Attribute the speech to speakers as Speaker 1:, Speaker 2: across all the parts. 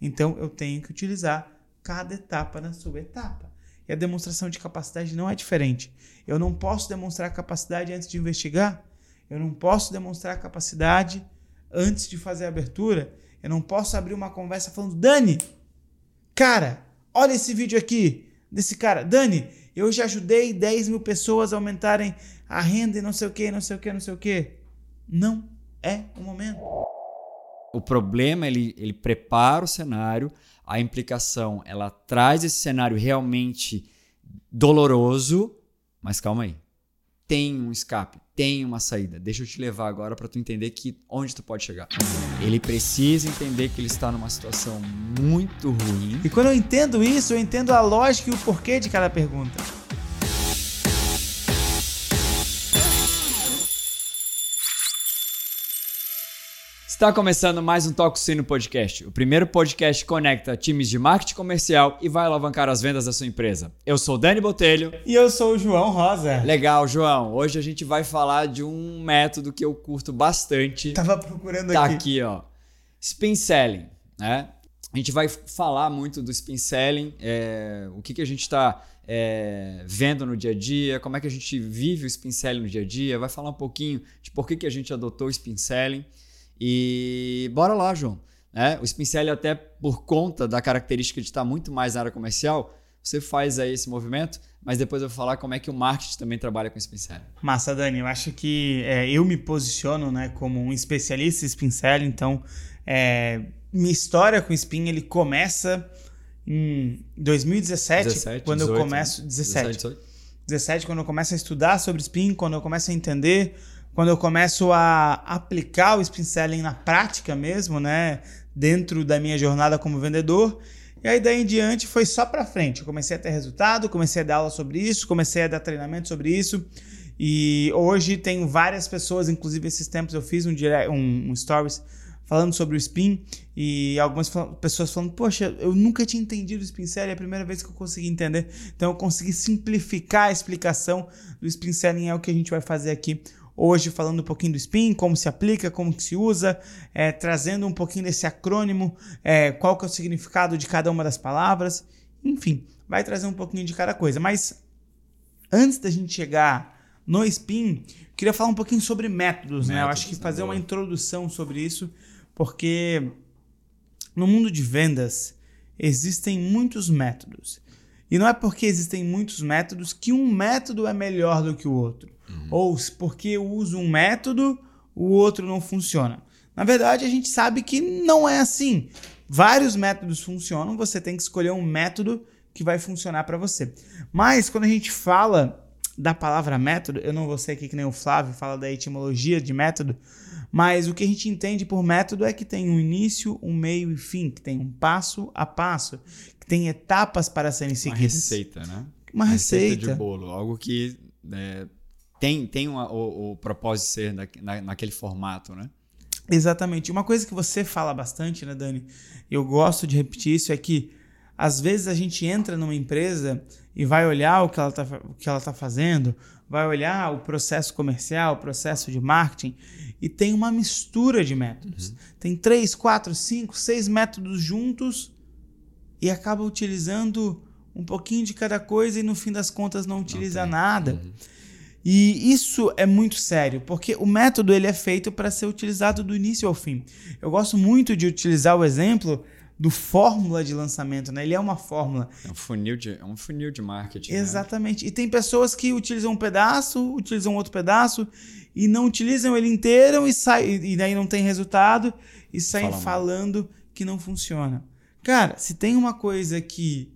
Speaker 1: Então eu tenho que utilizar cada etapa na sua etapa. E a demonstração de capacidade não é diferente. Eu não posso demonstrar capacidade antes de investigar. Eu não posso demonstrar capacidade antes de fazer a abertura. Eu não posso abrir uma conversa falando, Dani, cara, olha esse vídeo aqui desse cara. Dani, eu já ajudei 10 mil pessoas a aumentarem a renda e não sei o que, não sei o que, não sei o que. Não é o momento.
Speaker 2: O problema, ele, ele prepara o cenário, a implicação, ela traz esse cenário realmente doloroso, mas calma aí. Tem um escape, tem uma saída. Deixa eu te levar agora para tu entender que onde tu pode chegar. Ele precisa entender que ele está numa situação muito ruim.
Speaker 1: E quando eu entendo isso, eu entendo a lógica e o porquê de cada pergunta.
Speaker 2: Está começando mais um Toco Sino Podcast, o primeiro podcast que conecta times de marketing comercial e vai alavancar as vendas da sua empresa. Eu sou o Dani Botelho.
Speaker 1: E eu sou o João Rosa.
Speaker 2: Legal, João. Hoje a gente vai falar de um método que eu curto bastante.
Speaker 1: Tava procurando
Speaker 2: tá
Speaker 1: aqui.
Speaker 2: Tá aqui, ó. Spin Selling, né? A gente vai falar muito do Spin Selling, é, o que, que a gente está é, vendo no dia a dia, como é que a gente vive o Spin Selling no dia a dia, vai falar um pouquinho de por que, que a gente adotou o Spin Selling. E bora lá, João. Né? O Spincelli, até por conta da característica de estar muito mais na área comercial, você faz aí esse movimento, mas depois eu vou falar como é que o marketing também trabalha com o Spincelli.
Speaker 1: Massa, Dani. Eu acho que é, eu me posiciono né, como um especialista em Spincelli, então é, minha história com o Spin ele começa em 2017,
Speaker 2: 17,
Speaker 1: quando
Speaker 2: 18,
Speaker 1: eu começo... 17.
Speaker 2: 17, 18.
Speaker 1: 17, quando eu começo a estudar sobre Spin, quando eu começo a entender quando eu começo a aplicar o spin selling na prática mesmo, né, dentro da minha jornada como vendedor. E aí daí em diante foi só para frente. Eu comecei a ter resultado, comecei a dar aula sobre isso, comecei a dar treinamento sobre isso. E hoje tenho várias pessoas, inclusive esses tempos eu fiz um, direct, um, um stories falando sobre o spin e algumas pessoas falando, poxa, eu nunca tinha entendido o spin selling, é a primeira vez que eu consegui entender. Então eu consegui simplificar a explicação do spin selling, é o que a gente vai fazer aqui hoje falando um pouquinho do spin, como se aplica, como que se usa, é, trazendo um pouquinho desse acrônimo, é, qual que é o significado de cada uma das palavras, enfim, vai trazer um pouquinho de cada coisa. Mas antes da gente chegar no spin, queria falar um pouquinho sobre métodos, métodos né? Eu acho que fazer boa. uma introdução sobre isso, porque no mundo de vendas existem muitos métodos. E não é porque existem muitos métodos que um método é melhor do que o outro. Uhum. Ou porque eu uso um método, o outro não funciona. Na verdade, a gente sabe que não é assim. Vários métodos funcionam, você tem que escolher um método que vai funcionar para você. Mas quando a gente fala da palavra método, eu não vou ser aqui que nem o Flávio fala da etimologia de método, mas o que a gente entende por método é que tem um início, um meio e fim, que tem um passo a passo, tem etapas para serem seguidas. Uma
Speaker 2: receita, né?
Speaker 1: Uma receita.
Speaker 2: receita de bolo, algo que é, tem, tem uma, o, o, propósito de ser na, na, naquele formato, né?
Speaker 1: Exatamente. Uma coisa que você fala bastante, né, Dani? Eu gosto de repetir isso, é que às vezes a gente entra numa empresa e vai olhar o que ela está tá fazendo, vai olhar o processo comercial, o processo de marketing, e tem uma mistura de métodos. Uhum. Tem três, quatro, cinco, seis métodos juntos e acaba utilizando um pouquinho de cada coisa e no fim das contas não utiliza nada. Uhum. E isso é muito sério, porque o método ele é feito para ser utilizado do início ao fim. Eu gosto muito de utilizar o exemplo do fórmula de lançamento, né? Ele é uma fórmula.
Speaker 2: É um funil de, é um funil de marketing.
Speaker 1: Né? Exatamente. Né? E tem pessoas que utilizam um pedaço, utilizam outro pedaço e não utilizam ele inteiro e sai e daí não tem resultado e saem Fala falando mal. que não funciona. Cara, se tem uma coisa que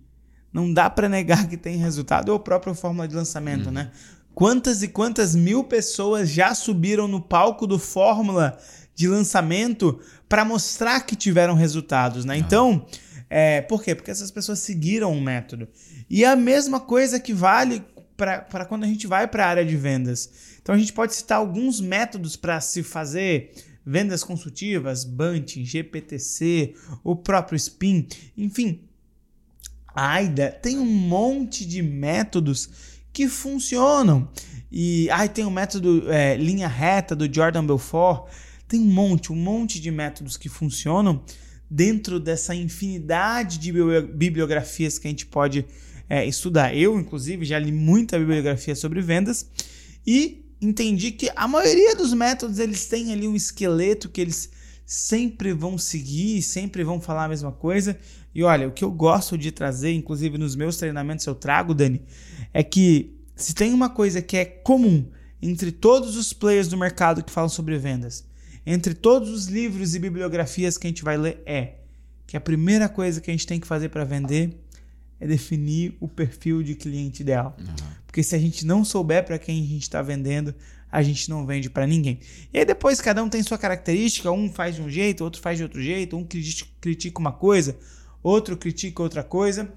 Speaker 1: não dá para negar que tem resultado, é a própria fórmula de lançamento, uhum. né? Quantas e quantas mil pessoas já subiram no palco do Fórmula de lançamento para mostrar que tiveram resultados, né? Ah. Então, é, por quê? Porque essas pessoas seguiram um método. E é a mesma coisa que vale para quando a gente vai para a área de vendas. Então, a gente pode citar alguns métodos para se fazer vendas consultivas, Bunting, GPTC, o próprio Spin, enfim. A AIDA tem um monte de métodos que funcionam. E aí tem o método é, linha reta do Jordan Belfort. Tem um monte, um monte de métodos que funcionam dentro dessa infinidade de bibliografias que a gente pode é, estudar. Eu, inclusive, já li muita bibliografia sobre vendas e entendi que a maioria dos métodos eles têm ali um esqueleto que eles sempre vão seguir, sempre vão falar a mesma coisa. E olha, o que eu gosto de trazer, inclusive nos meus treinamentos eu trago, Dani, é que se tem uma coisa que é comum entre todos os players do mercado que falam sobre vendas, entre todos os livros e bibliografias que a gente vai ler, é que a primeira coisa que a gente tem que fazer para vender é definir o perfil de cliente ideal. Uhum. Porque se a gente não souber para quem a gente está vendendo, a gente não vende para ninguém. E aí depois cada um tem sua característica, um faz de um jeito, outro faz de outro jeito, um critica uma coisa, outro critica outra coisa.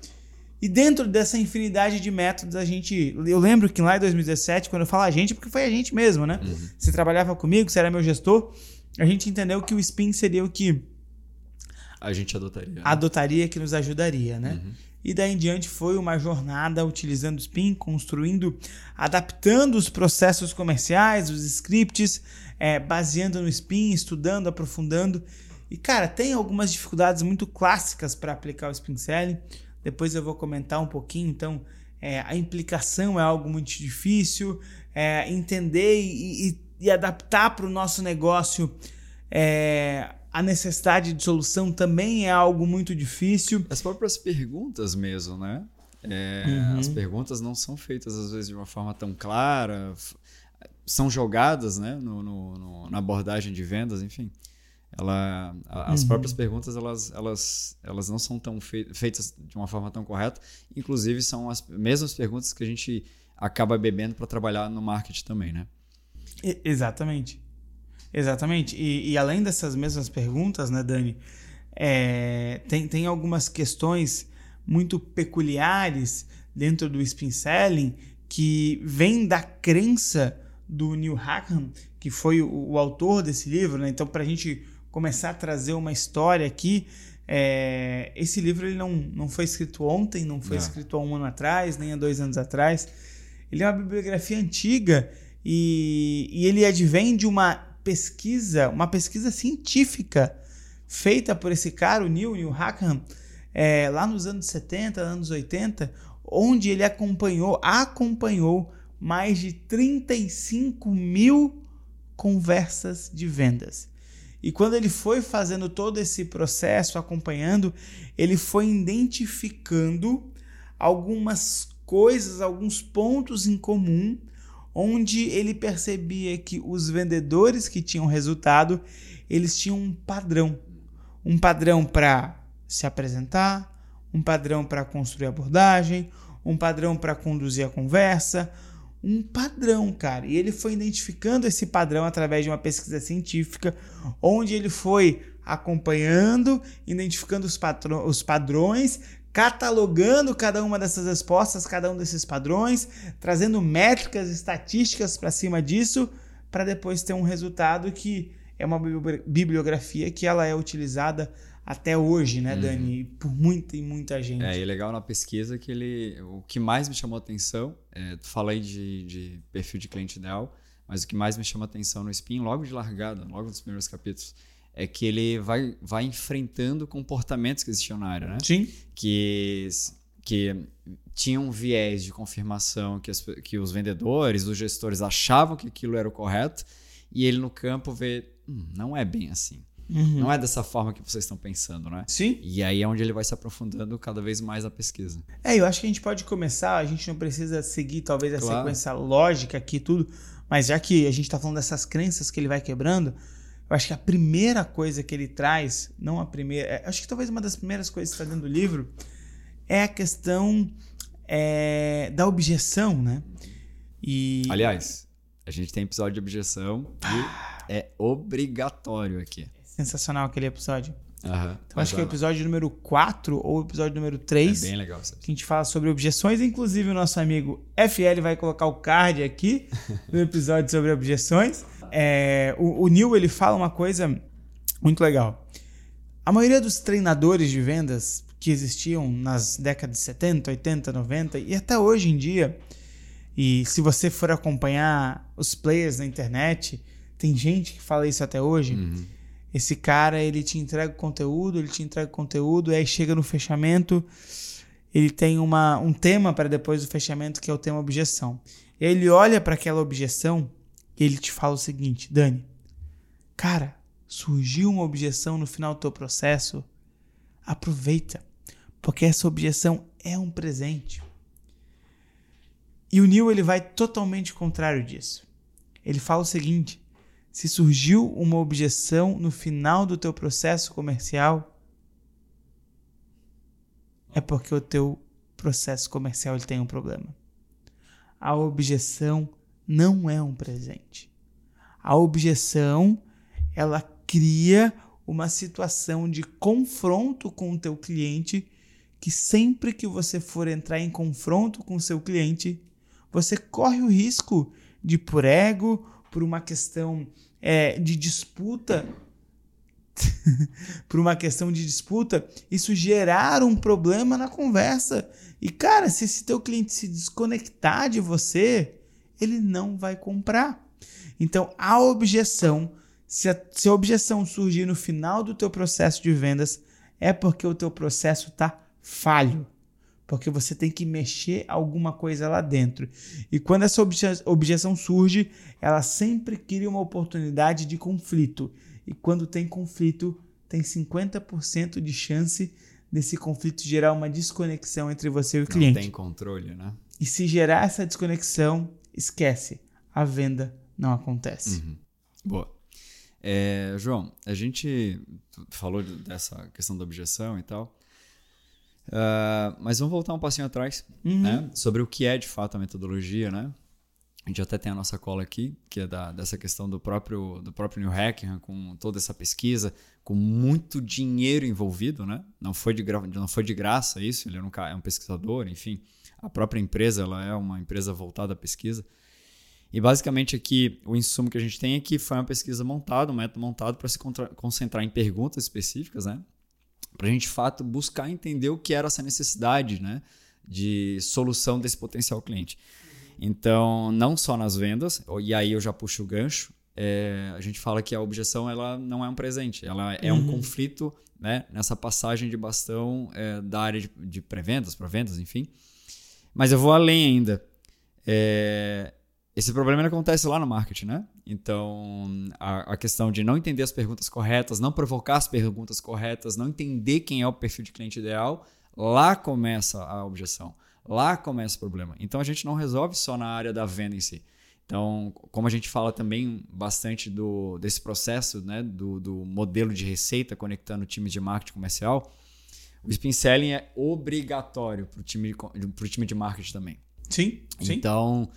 Speaker 1: E dentro dessa infinidade de métodos, a gente. Eu lembro que lá em 2017, quando eu falo a gente, porque foi a gente mesmo, né? Uhum. Você trabalhava comigo, você era meu gestor, a gente entendeu que o spin seria o que.
Speaker 2: A gente adotaria. Né?
Speaker 1: Adotaria que nos ajudaria, né? Uhum. E daí em diante foi uma jornada utilizando o Spin, construindo, adaptando os processos comerciais, os scripts, é, baseando no Spin, estudando, aprofundando. E cara, tem algumas dificuldades muito clássicas para aplicar o Spin Selling. Depois eu vou comentar um pouquinho. Então, é, a implicação é algo muito difícil. É, entender e, e, e adaptar para o nosso negócio é, a necessidade de solução também é algo muito difícil.
Speaker 2: As próprias perguntas mesmo, né? É, uhum. As perguntas não são feitas às vezes de uma forma tão clara, são jogadas, né? No, no, no na abordagem de vendas, enfim. Ela, as uhum. próprias perguntas elas, elas, elas não são tão feitas de uma forma tão correta. Inclusive são as mesmas perguntas que a gente acaba bebendo para trabalhar no marketing também, né?
Speaker 1: exatamente. Exatamente. E, e, além dessas mesmas perguntas, né, Dani, é, tem, tem algumas questões muito peculiares dentro do spin selling que vem da crença do Neil Hackham, que foi o, o autor desse livro. Né? Então, para a gente começar a trazer uma história aqui, é, esse livro ele não, não foi escrito ontem, não foi não. escrito há um ano atrás, nem há dois anos atrás. Ele é uma bibliografia antiga e, e ele advém de uma pesquisa, uma pesquisa científica feita por esse cara, o Neil, Neil Hackham, é, lá nos anos 70, anos 80, onde ele acompanhou, acompanhou mais de 35 mil conversas de vendas. E quando ele foi fazendo todo esse processo, acompanhando, ele foi identificando algumas coisas, alguns pontos em comum onde ele percebia que os vendedores que tinham resultado, eles tinham um padrão, um padrão para se apresentar, um padrão para construir abordagem, um padrão para conduzir a conversa, um padrão, cara. E ele foi identificando esse padrão através de uma pesquisa científica, onde ele foi acompanhando, identificando os, os padrões catalogando cada uma dessas respostas, cada um desses padrões, trazendo métricas, estatísticas para cima disso, para depois ter um resultado que é uma bibliografia que ela é utilizada até hoje, né, uhum. Dani? Por muita e muita gente.
Speaker 2: É, e legal na pesquisa que ele. O que mais me chamou a atenção, é, tu falei de, de perfil de cliente ideal, mas o que mais me chamou atenção no Spin, logo de largada, logo nos primeiros capítulos, é que ele vai, vai enfrentando comportamentos que existiam na área, né?
Speaker 1: Sim.
Speaker 2: Que, que tinham um viés de confirmação que, as, que os vendedores, os gestores achavam que aquilo era o correto e ele no campo vê, hum, não é bem assim. Uhum. Não é dessa forma que vocês estão pensando, né?
Speaker 1: Sim.
Speaker 2: E aí é onde ele vai se aprofundando cada vez mais na pesquisa.
Speaker 1: É, eu acho que a gente pode começar, a gente não precisa seguir talvez a claro. sequência lógica aqui tudo, mas já que a gente está falando dessas crenças que ele vai quebrando, eu acho que a primeira coisa que ele traz, não a primeira, é, acho que talvez uma das primeiras coisas que está dentro do livro, é a questão é, da objeção, né?
Speaker 2: E... Aliás, a gente tem episódio de objeção e é obrigatório aqui.
Speaker 1: Sensacional aquele episódio.
Speaker 2: Uhum,
Speaker 1: então acho que é o episódio número 4 ou o episódio número 3.
Speaker 2: É bem legal.
Speaker 1: Sabe? Que a gente fala sobre objeções. Inclusive, o nosso amigo FL vai colocar o card aqui no episódio sobre objeções. É, o, o Neil ele fala uma coisa muito legal. A maioria dos treinadores de vendas que existiam nas décadas de 70, 80, 90 e até hoje em dia, e se você for acompanhar os players na internet, tem gente que fala isso até hoje. Uhum. Esse cara, ele te entrega o conteúdo, ele te entrega o conteúdo, e aí chega no fechamento, ele tem uma, um tema para depois do fechamento, que é o tema objeção. E aí ele olha para aquela objeção ele te fala o seguinte, Dani, cara, surgiu uma objeção no final do teu processo, aproveita, porque essa objeção é um presente. E o Neil ele vai totalmente contrário disso. Ele fala o seguinte: se surgiu uma objeção no final do teu processo comercial, é porque o teu processo comercial ele tem um problema. A objeção não é um presente. A objeção, ela cria uma situação de confronto com o teu cliente que sempre que você for entrar em confronto com o seu cliente, você corre o risco de por ego, por uma questão é, de disputa, por uma questão de disputa, isso gerar um problema na conversa. E cara, se esse teu cliente se desconectar de você, ele não vai comprar. Então, a objeção, se a, se a objeção surgir no final do teu processo de vendas, é porque o teu processo está falho porque você tem que mexer alguma coisa lá dentro. E quando essa objeção surge, ela sempre cria uma oportunidade de conflito. E quando tem conflito, tem 50% de chance desse conflito gerar uma desconexão entre você e o cliente. Não
Speaker 2: tem controle, né?
Speaker 1: E se gerar essa desconexão, esquece, a venda não acontece.
Speaker 2: Uhum. Boa. É, João, a gente falou dessa questão da objeção e tal. Uh, mas vamos voltar um passinho atrás, uhum. né? Sobre o que é de fato a metodologia, né? A gente até tem a nossa cola aqui, que é da, dessa questão do próprio, do próprio New Hackingham, com toda essa pesquisa, com muito dinheiro envolvido, né? Não foi de, não foi de graça isso, ele é um, é um pesquisador, enfim. A própria empresa ela é uma empresa voltada à pesquisa. E basicamente aqui o insumo que a gente tem é que foi uma pesquisa montada, um método montado para se concentrar em perguntas específicas, né? para a gente de fato buscar entender o que era essa necessidade né, de solução desse potencial cliente. Então, não só nas vendas, e aí eu já puxo o gancho, é, a gente fala que a objeção ela não é um presente, ela é uhum. um conflito né, nessa passagem de bastão é, da área de, de pré-vendas para vendas, enfim. Mas eu vou além ainda. É, esse problema acontece lá no marketing, né? Então, a, a, questão de não entender as perguntas corretas, não provocar as perguntas corretas, não entender quem é o perfil de cliente ideal, lá começa a objeção. Lá começa o problema. Então, a gente não resolve só na área da venda em si. Então, como a gente fala também bastante do, desse processo, né, do, do modelo de receita conectando times de marketing comercial, o spin selling é obrigatório para o time, time de marketing também.
Speaker 1: Sim, sim.
Speaker 2: Então,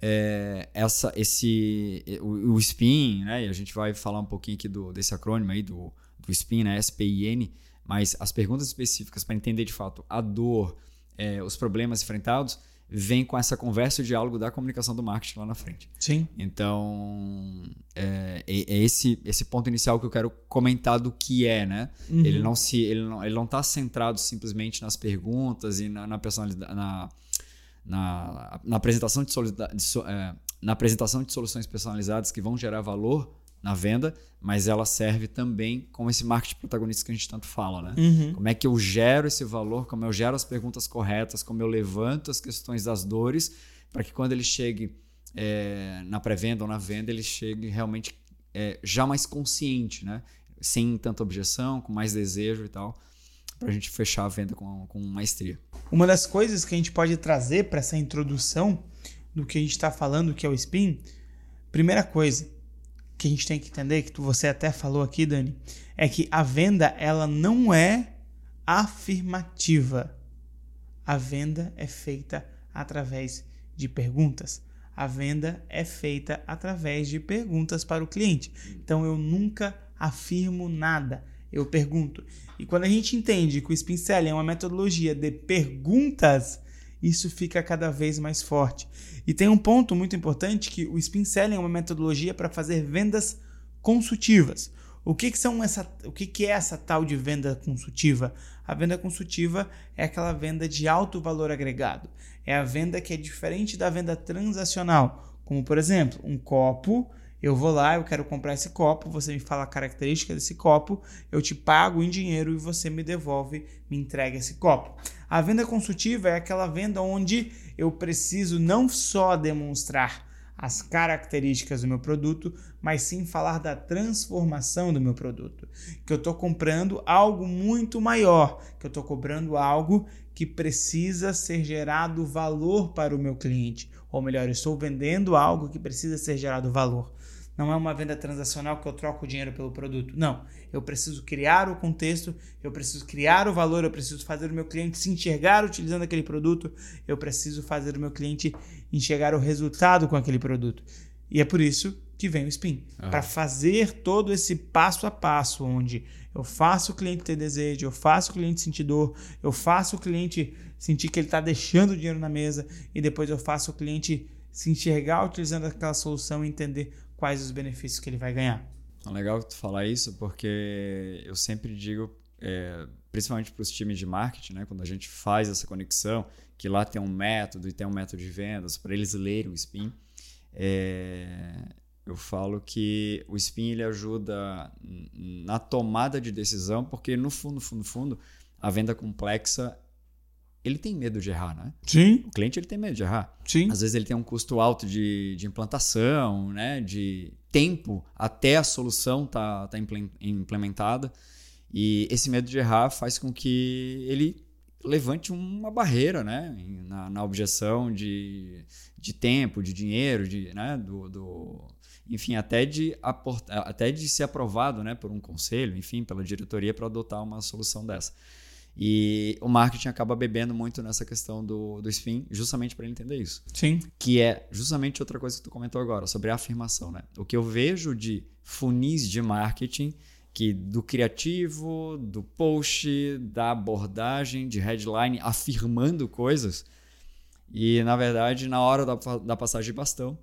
Speaker 2: é, essa, esse, o, o, SPIN, né? E a gente vai falar um pouquinho aqui do, desse acrônimo aí do, do SPIN, né? S-P-I-N, mas as perguntas específicas para entender de fato a dor, é, os problemas enfrentados, vem com essa conversa e diálogo da comunicação do marketing lá na frente.
Speaker 1: Sim.
Speaker 2: Então, é, é, é esse, esse ponto inicial que eu quero comentar do que é, né? Uhum. Ele não se ele não, ele não está centrado simplesmente nas perguntas e na, na personalidade, na na, na apresentação de, de é, na apresentação de soluções personalizadas que vão gerar valor na venda, mas ela serve também como esse marketing protagonista que a gente tanto fala, né? Uhum. Como é que eu gero esse valor, como eu gero as perguntas corretas, como eu levanto as questões das dores, para que quando ele chegue é, na pré-venda ou na venda, ele chegue realmente é, já mais consciente, né? Sem tanta objeção, com mais desejo e tal para a gente fechar a venda com, com maestria.
Speaker 1: Uma das coisas que a gente pode trazer para essa introdução do que a gente está falando, que é o spin, primeira coisa que a gente tem que entender, que você até falou aqui, Dani, é que a venda ela não é afirmativa. A venda é feita através de perguntas. A venda é feita através de perguntas para o cliente. Então eu nunca afirmo nada eu pergunto. E quando a gente entende que o Spin é uma metodologia de perguntas, isso fica cada vez mais forte. E tem um ponto muito importante que o Spin Selling é uma metodologia para fazer vendas consultivas. O que, que, são essa, o que, que é essa tal de venda consultiva? A venda consultiva é aquela venda de alto valor agregado. É a venda que é diferente da venda transacional. Como, por exemplo, um copo Eu vou lá, eu quero comprar esse copo, você me fala a característica desse copo, eu te pago em dinheiro e você me devolve, me entrega esse copo. A venda consultiva é aquela venda onde eu preciso não só demonstrar as características do meu produto, mas sim falar da transformação do meu produto. Que eu estou comprando algo muito maior, que eu estou cobrando algo que precisa ser gerado valor para o meu cliente. Ou melhor, eu estou vendendo algo que precisa ser gerado valor. Não é uma venda transacional que eu troco o dinheiro pelo produto. Não. Eu preciso criar o contexto, eu preciso criar o valor, eu preciso fazer o meu cliente se enxergar utilizando aquele produto, eu preciso fazer o meu cliente enxergar o resultado com aquele produto. E é por isso que vem o Spin ah. para fazer todo esse passo a passo, onde eu faço o cliente ter desejo, eu faço o cliente sentir dor, eu faço o cliente sentir que ele está deixando o dinheiro na mesa e depois eu faço o cliente se enxergar utilizando aquela solução e entender quais os benefícios que ele vai ganhar.
Speaker 2: É legal tu falar isso, porque eu sempre digo, é, principalmente para os times de marketing, né, quando a gente faz essa conexão, que lá tem um método e tem um método de vendas, para eles lerem o Spin, é, eu falo que o Spin ele ajuda na tomada de decisão, porque no fundo, fundo, fundo, a venda complexa ele tem medo de errar, né?
Speaker 1: Sim.
Speaker 2: O cliente ele tem medo de errar.
Speaker 1: Sim.
Speaker 2: Às vezes ele tem um custo alto de, de implantação, né? De tempo até a solução tá, tá implementada. E esse medo de errar faz com que ele levante uma barreira, né? Na, na objeção de, de tempo, de dinheiro, de, né? do, do enfim, até de, até de ser aprovado né? por um conselho, enfim, pela diretoria para adotar uma solução dessa. E o marketing acaba bebendo muito nessa questão do, do spin, justamente para ele entender isso.
Speaker 1: Sim.
Speaker 2: Que é justamente outra coisa que tu comentou agora, sobre a afirmação. Né? O que eu vejo de funis de marketing, que do criativo, do post, da abordagem, de headline, afirmando coisas, e na verdade, na hora da, da passagem de bastão,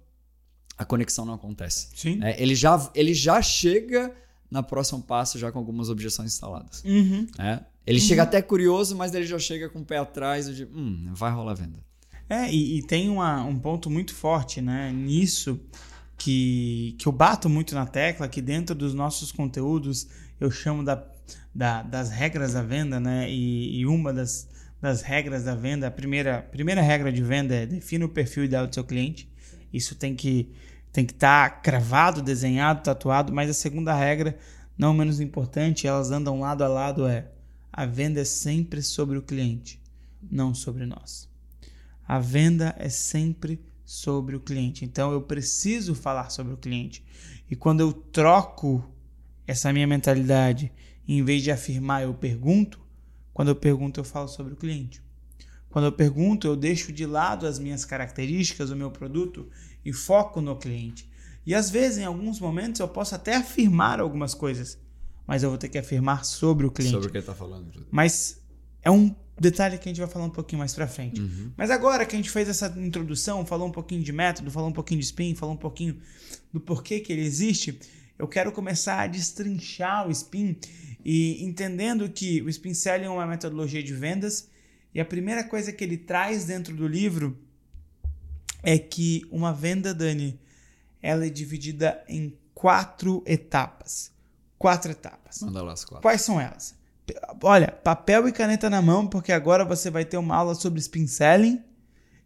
Speaker 2: a conexão não acontece.
Speaker 1: Sim.
Speaker 2: É, ele, já, ele já chega na próximo passo já com algumas objeções instaladas.
Speaker 1: Uhum.
Speaker 2: É, ele uhum. chega até curioso, mas ele já chega com o pé atrás de, hum, vai rolar venda.
Speaker 1: É, e, e tem uma, um ponto muito forte né, nisso que, que eu bato muito na tecla, que dentro dos nossos conteúdos eu chamo da, da das regras da venda, né? E, e, uma das, das regras da venda, a primeira, primeira regra de venda é defina o perfil ideal do seu cliente. Isso tem que tem que estar tá cravado, desenhado, tatuado, mas a segunda regra, não menos importante, elas andam lado a lado, é a venda é sempre sobre o cliente, não sobre nós. A venda é sempre sobre o cliente. Então eu preciso falar sobre o cliente. E quando eu troco essa minha mentalidade, em vez de afirmar, eu pergunto, quando eu pergunto, eu falo sobre o cliente. Quando eu pergunto, eu deixo de lado as minhas características, o meu produto e foco no cliente. E às vezes, em alguns momentos, eu posso até afirmar algumas coisas, mas eu vou ter que afirmar sobre o cliente.
Speaker 2: Sobre o que ele está falando.
Speaker 1: Mas é um detalhe que a gente vai falar um pouquinho mais para frente.
Speaker 2: Uhum.
Speaker 1: Mas agora que a gente fez essa introdução, falou um pouquinho de método, falou um pouquinho de spin, falou um pouquinho do porquê que ele existe, eu quero começar a destrinchar o spin e entendendo que o spin selling é uma metodologia de vendas e a primeira coisa que ele traz dentro do livro é que uma venda, Dani, ela é dividida em quatro etapas quatro etapas.
Speaker 2: Manda lá as quatro.
Speaker 1: Quais são elas? Olha, papel e caneta na mão, porque agora você vai ter uma aula sobre spin selling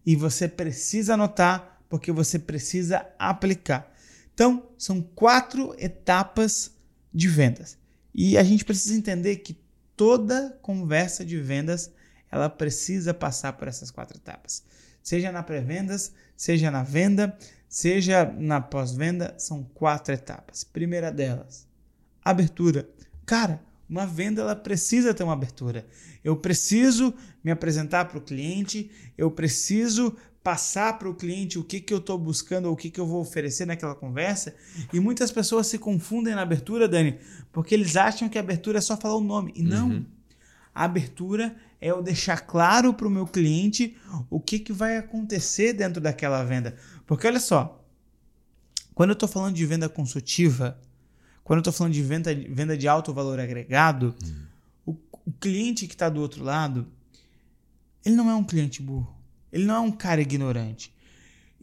Speaker 1: e você precisa anotar, porque você precisa aplicar. Então, são quatro etapas de vendas. E a gente precisa entender que toda conversa de vendas ela precisa passar por essas quatro etapas. Seja na pré-vendas, seja na venda, seja na pós-venda, são quatro etapas. Primeira delas, abertura. Cara, uma venda ela precisa ter uma abertura. Eu preciso me apresentar para o cliente, eu preciso passar para o cliente o que, que eu estou buscando ou o que, que eu vou oferecer naquela conversa. E muitas pessoas se confundem na abertura, Dani, porque eles acham que a abertura é só falar o nome. E não. Uhum. A abertura é eu deixar claro para o meu cliente o que, que vai acontecer dentro daquela venda. Porque olha só, quando eu estou falando de venda consultiva, quando eu estou falando de venda, venda de alto valor agregado, hum. o, o cliente que está do outro lado, ele não é um cliente burro. Ele não é um cara ignorante.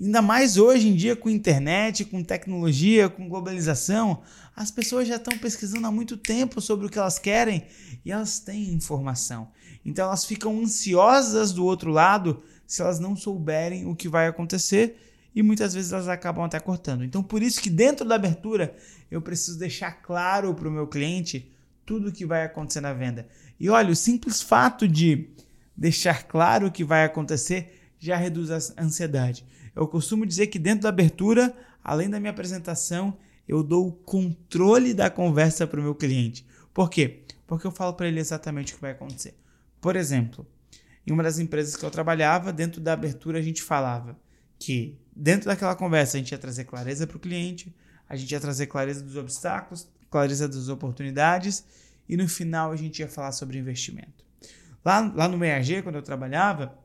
Speaker 1: Ainda mais hoje em dia com internet, com tecnologia, com globalização, as pessoas já estão pesquisando há muito tempo sobre o que elas querem e elas têm informação. Então elas ficam ansiosas do outro lado se elas não souberem o que vai acontecer e muitas vezes elas acabam até cortando. Então por isso que dentro da abertura eu preciso deixar claro para o meu cliente tudo o que vai acontecer na venda. E olha, o simples fato de deixar claro o que vai acontecer já reduz a ansiedade. Eu costumo dizer que dentro da abertura, além da minha apresentação, eu dou o controle da conversa para o meu cliente. Por quê? Porque eu falo para ele exatamente o que vai acontecer. Por exemplo, em uma das empresas que eu trabalhava, dentro da abertura a gente falava que dentro daquela conversa a gente ia trazer clareza para o cliente, a gente ia trazer clareza dos obstáculos, clareza das oportunidades e no final a gente ia falar sobre investimento. Lá, lá no MEAG, quando eu trabalhava,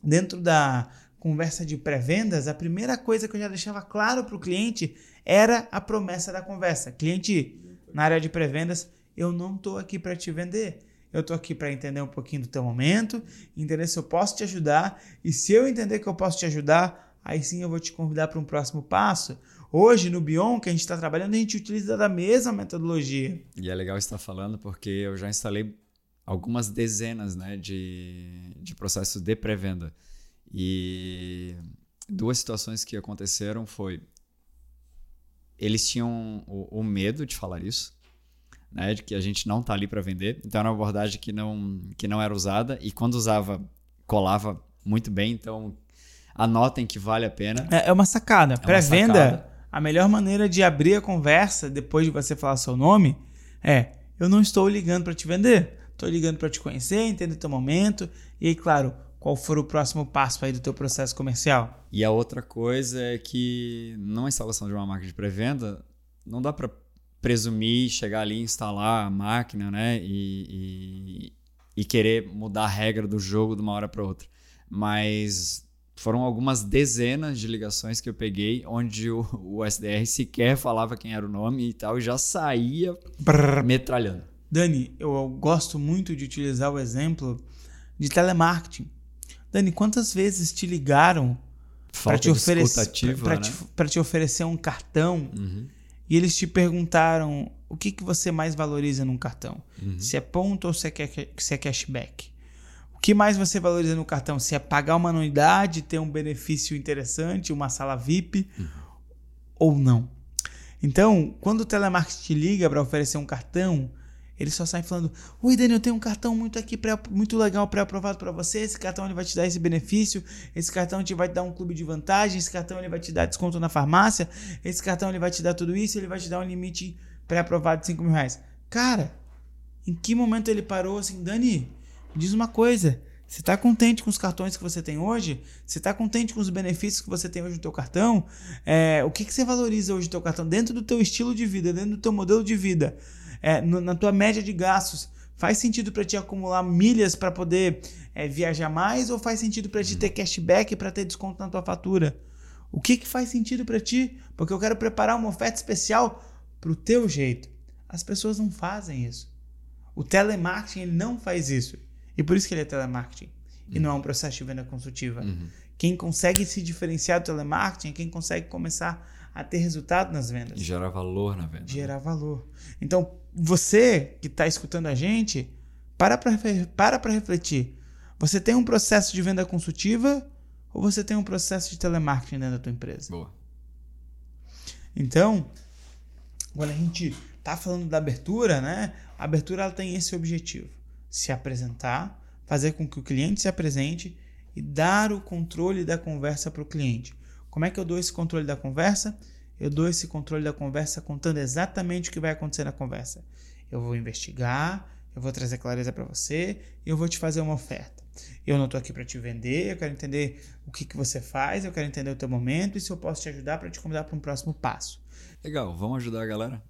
Speaker 1: dentro da conversa de pré-vendas, a primeira coisa que eu já deixava claro para o cliente era a promessa da conversa. Cliente, na área de pré-vendas, eu não estou aqui para te vender. Eu estou aqui para entender um pouquinho do teu momento, entender se eu posso te ajudar. E se eu entender que eu posso te ajudar, aí sim eu vou te convidar para um próximo passo. Hoje, no Bion, que a gente está trabalhando, a gente utiliza da mesma metodologia.
Speaker 2: E é legal estar falando porque eu já instalei algumas dezenas né, de, de processos de pré-venda. E duas situações que aconteceram foi eles tinham o, o, medo de falar isso, né, de que a gente não tá ali para vender. Então era uma abordagem que não que não era usada e quando usava colava muito bem. Então anotem que vale a pena.
Speaker 1: É, é uma sacada. É Pré-venda, a melhor maneira de abrir a conversa depois de você falar seu nome é: eu não estou ligando para te vender, estou ligando para te conhecer, entender teu momento e aí, claro qual for o próximo passo aí do teu processo comercial.
Speaker 2: E a outra coisa é que na instalação de uma máquina de pré-venda, não dá para presumir, chegar ali, instalar a máquina, né? E, e, e, querer mudar a regra do jogo de uma hora para outra. Mas foram algumas dezenas de ligações que eu peguei onde o, o SDR sequer falava quem era o nome e tal, e já saía Brrr. metralhando.
Speaker 1: Dani, eu gosto muito de utilizar o exemplo de telemarketing. Dani, quantas vezes te ligaram para te, oferecer, pra, né? te, te oferecer um cartão uhum. E eles te perguntaram o que, que você mais valoriza num cartão? Uhum. Se é ponto ou se é, se é cashback? O que mais você valoriza no cartão? Se é pagar uma anuidade, ter um benefício interessante, uma sala VIP uhum. ou não? Então, quando o telemarketing te liga para oferecer um cartão, ele só sai falando: Oi, Daniel, eu tenho um cartão muito aqui, pré, muito legal, pré-aprovado para você. Esse cartão ele vai te dar esse benefício. Esse cartão te vai te dar um clube de vantagem. Esse cartão ele vai te dar desconto na farmácia. Esse cartão ele vai te dar tudo isso. Ele vai te dar um limite pré-aprovado de 5 mil reais. Cara, em que momento ele parou assim, Dani? Diz uma coisa. Você está contente com os cartões que você tem hoje? Você está contente com os benefícios que você tem hoje no teu cartão? É, o que, que você valoriza hoje no teu cartão? Dentro do teu estilo de vida, dentro do teu modelo de vida é, no, na tua média de gastos, faz sentido para ti acumular milhas para poder é, viajar mais ou faz sentido para ti ter cashback para ter desconto na tua fatura? O que, que faz sentido para ti? Porque eu quero preparar uma oferta especial para o teu jeito. As pessoas não fazem isso. O telemarketing ele não faz isso. E por isso que ele é telemarketing. E não é um processo de venda consultiva. Uhum. Quem consegue se diferenciar do telemarketing é quem consegue começar a ter resultado nas vendas.
Speaker 2: E gerar valor na venda.
Speaker 1: Gerar né? valor. Então, você que está escutando a gente, para para para refletir. Você tem um processo de venda consultiva ou você tem um processo de telemarketing dentro da tua empresa?
Speaker 2: Boa.
Speaker 1: Então, quando a gente está falando da abertura, né? A abertura ela tem esse objetivo: se apresentar, fazer com que o cliente se apresente e dar o controle da conversa para o cliente. Como é que eu dou esse controle da conversa? Eu dou esse controle da conversa contando exatamente o que vai acontecer na conversa. Eu vou investigar, eu vou trazer clareza para você e eu vou te fazer uma oferta. Eu não estou aqui para te vender, eu quero entender o que, que você faz, eu quero entender o teu momento e se eu posso te ajudar para te convidar para um próximo passo.
Speaker 2: Legal, vamos ajudar a galera?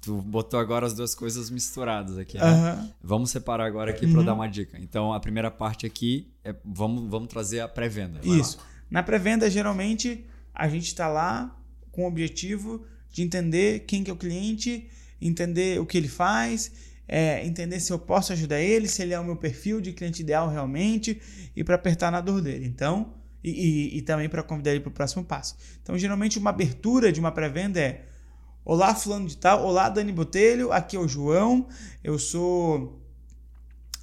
Speaker 2: Tu botou agora as duas coisas misturadas aqui, né? Uhum. Vamos separar agora aqui uhum. para dar uma dica. Então, a primeira parte aqui é vamos, vamos trazer a pré-venda.
Speaker 1: Isso. Lá. Na pré-venda, geralmente, a gente está lá com o objetivo de entender quem que é o cliente, entender o que ele faz, é, entender se eu posso ajudar ele, se ele é o meu perfil de cliente ideal realmente e para apertar na dor dele. Então, E, e, e também para convidar ele para o próximo passo. Então, geralmente, uma abertura de uma pré-venda é: Olá, fulano de tal. Olá, Dani Botelho. Aqui é o João. Eu sou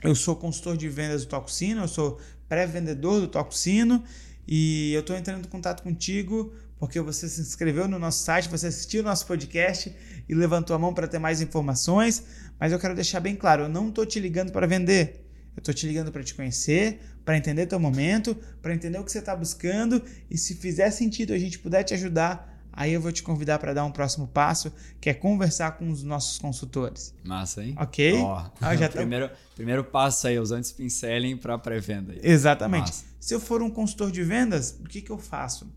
Speaker 1: eu sou consultor de vendas do Tococino, eu sou pré-vendedor do Tococino e eu estou entrando em contato contigo porque você se inscreveu no nosso site, você assistiu o nosso podcast e levantou a mão para ter mais informações. Mas eu quero deixar bem claro, eu não estou te ligando para vender. Eu estou te ligando para te conhecer, para entender teu momento, para entender o que você está buscando e se fizer sentido a gente puder te ajudar, aí eu vou te convidar para dar um próximo passo, que é conversar com os nossos consultores.
Speaker 2: Massa, hein?
Speaker 1: Ok?
Speaker 2: Ó,
Speaker 1: Ah, já tá-
Speaker 2: primeiro, primeiro passo aí, usando Spin Selling para pré-venda.
Speaker 1: Exatamente.
Speaker 2: Massa.
Speaker 1: Se eu for um consultor de vendas, o que, que eu faço?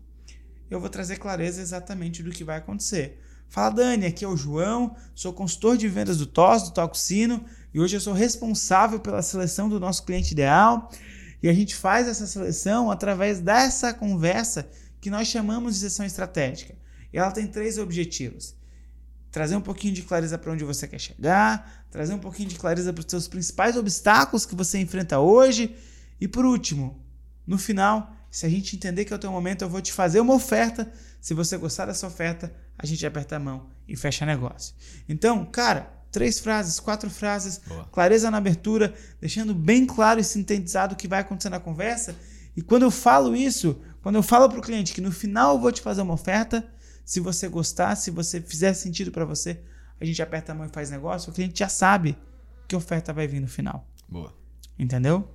Speaker 1: Eu vou trazer clareza exatamente do que vai acontecer. Fala, Dani, aqui é o João, sou consultor de vendas do TOS, do Tococino, e hoje eu sou responsável pela seleção do nosso cliente ideal. E a gente faz essa seleção através dessa conversa que nós chamamos de sessão estratégica. E ela tem três objetivos: trazer um pouquinho de clareza para onde você quer chegar, trazer um pouquinho de clareza para os seus principais obstáculos que você enfrenta hoje, e por último, no final, se a gente entender que é o teu momento, eu vou te fazer uma oferta. Se você gostar dessa oferta, a gente aperta a mão e fecha negócio. Então, cara, três frases, quatro frases,
Speaker 2: Boa.
Speaker 1: clareza na abertura, deixando bem claro e sintetizado o que vai acontecer na conversa. E quando eu falo isso, quando eu falo para o cliente que no final eu vou te fazer uma oferta, se você gostar, se você fizer sentido para você, a gente aperta a mão e faz negócio, o cliente já sabe que oferta vai vir no final.
Speaker 2: Boa.
Speaker 1: Entendeu?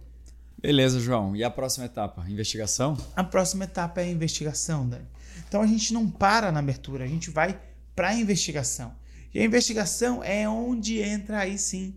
Speaker 2: Beleza, João. E a próxima etapa? Investigação?
Speaker 1: A próxima etapa é a investigação, Dani. Então a gente não para na abertura, a gente vai para a investigação. E a investigação é onde entra aí sim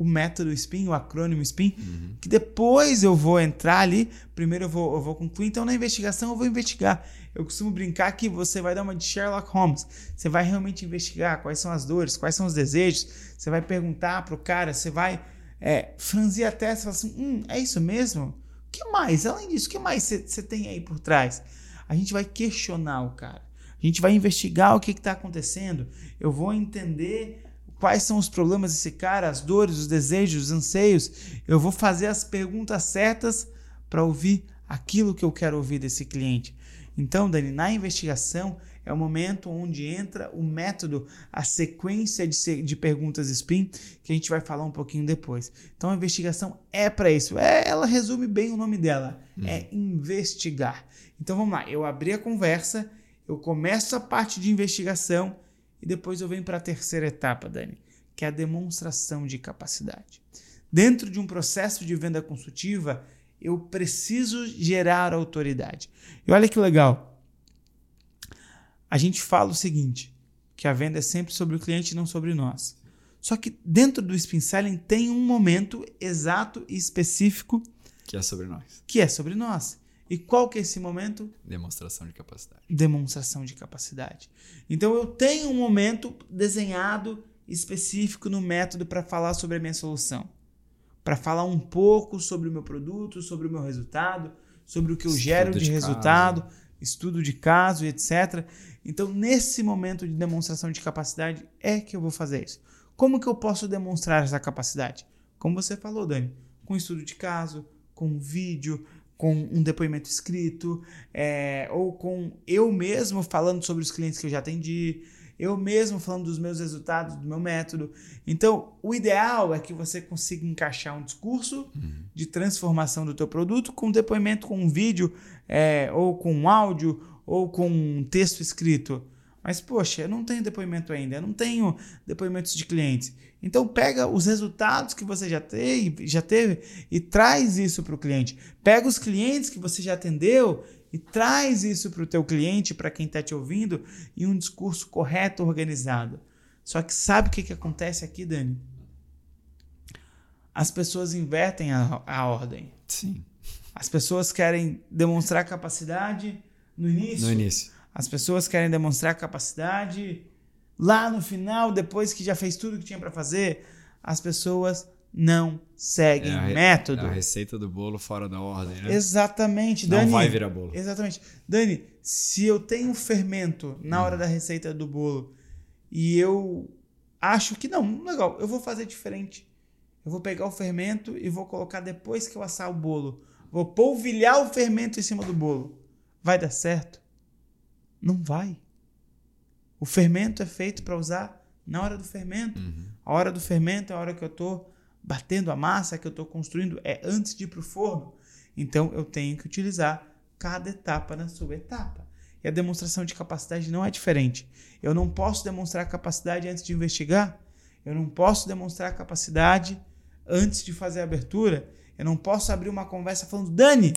Speaker 1: o método SPIN, o acrônimo SPIN, que depois eu vou entrar ali, primeiro eu vou, eu vou concluir. Então na investigação eu vou investigar. Eu costumo brincar que você vai dar uma de Sherlock Holmes. Você vai realmente investigar quais são as dores, quais são os desejos. Você vai perguntar pro cara, você vai é, franzir a testa e falar assim: hum, é isso mesmo? O que mais? Além disso, o que mais você tem aí por trás? A gente vai questionar o cara. A gente vai investigar o que está acontecendo. Eu vou entender quais são os problemas desse cara, as dores, os desejos, os anseios. Eu vou fazer as perguntas certas para ouvir aquilo que eu quero ouvir desse cliente. Então, Dani, na investigação é o momento onde entra o método, a sequência de, de perguntas SPIN, que a gente vai falar um pouquinho depois. Então, a investigação é para isso. É, ela resume bem o nome dela: é investigar. Então, vamos lá. Eu abri a conversa, eu começo a parte de investigação e depois eu venho para a terceira etapa, Dani, que é a demonstração de capacidade. Dentro de um processo de venda consultiva, eu preciso gerar autoridade. E olha que legal. A gente fala o seguinte, que a venda é sempre sobre o cliente e não sobre nós. Só que dentro do Spin Selling tem um momento exato e específico
Speaker 2: Que é sobre nós.
Speaker 1: que é sobre nós. E qual que é esse momento?
Speaker 2: Demonstração de capacidade.
Speaker 1: demonstração de capacidade. Então eu tenho um momento desenhado específico no método para falar sobre a minha solução, para falar um pouco sobre o meu produto, sobre o meu resultado, sobre o que eu
Speaker 2: Estudo
Speaker 1: gero de,
Speaker 2: de
Speaker 1: resultado, estudo de caso etc. Então nesse momento de demonstração de capacidade é que eu vou fazer isso. Como que eu posso demonstrar essa capacidade? Como você falou, Dani, com estudo de caso, com vídeo, com um depoimento escrito, é, ou com eu mesmo falando sobre os clientes que eu já atendi, eu mesmo falando dos meus resultados, do meu método. Então, o ideal é que você consiga encaixar um discurso de transformação do teu produto com um depoimento com um vídeo, é, ou com um áudio, ou com um texto escrito. Mas, poxa, eu não tenho depoimento ainda, eu não tenho depoimentos de clientes. Então, pega os resultados que você já teve, já teve e traz isso para o cliente. Pega os clientes que você já atendeu e traz isso para o teu cliente, para quem está te ouvindo, em um discurso correto, organizado. Só que sabe o que, que acontece aqui, Dani? As pessoas invertem a, a ordem.
Speaker 2: Sim.
Speaker 1: As pessoas querem demonstrar capacidade no início.
Speaker 2: No início.
Speaker 1: As pessoas querem demonstrar capacidade lá no final, depois que já fez tudo que tinha para fazer. As pessoas não seguem
Speaker 2: É
Speaker 1: método.
Speaker 2: A receita do bolo fora da ordem, né?
Speaker 1: Exatamente,
Speaker 2: Não
Speaker 1: Dani.
Speaker 2: vai virar bolo.
Speaker 1: Exatamente. Dani, se eu tenho fermento na hora da receita do bolo e eu acho que não, legal, eu vou fazer diferente. Eu vou pegar o fermento e vou colocar depois que eu assar o bolo. vou polvilhar o fermento em cima do bolo. Vai dar certo? Não vai. O fermento é feito para usar na hora do fermento.
Speaker 2: Uhum.
Speaker 1: A hora do fermento é a hora que eu estou batendo a massa, que eu estou construindo, é antes de ir para o forno. Então eu tenho que utilizar cada etapa na sua etapa. E a demonstração de capacidade não é diferente. Eu não posso demonstrar capacidade antes de investigar. Eu não posso demonstrar capacidade antes de fazer a abertura. Eu não posso abrir uma conversa falando, Dani,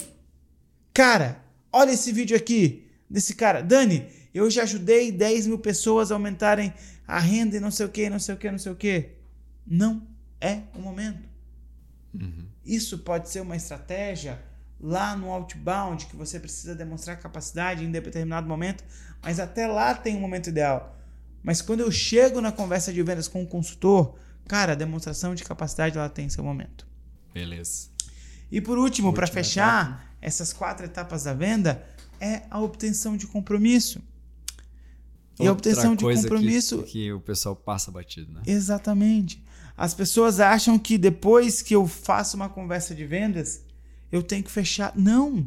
Speaker 1: cara, olha esse vídeo aqui desse cara. Dani, eu já ajudei 10 mil pessoas a aumentarem a renda e não sei o que, não sei o que, não sei o que. Não é o momento.
Speaker 2: Uhum.
Speaker 1: Isso pode ser uma estratégia lá no outbound que você precisa demonstrar capacidade em determinado momento, mas até lá tem um momento ideal. Mas quando eu chego na conversa de vendas com o consultor, cara, a demonstração de capacidade ela tem seu momento.
Speaker 2: Beleza.
Speaker 1: E por último, para fechar
Speaker 2: etapa.
Speaker 1: essas quatro etapas da venda, é a obtenção de compromisso. E a
Speaker 2: Outra
Speaker 1: obtenção de
Speaker 2: coisa que-
Speaker 1: compromisso
Speaker 2: Que, o pessoal passa batido, né?
Speaker 1: Exatamente. As pessoas acham que depois que eu faço uma conversa de vendas, eu tenho que fechar. Não!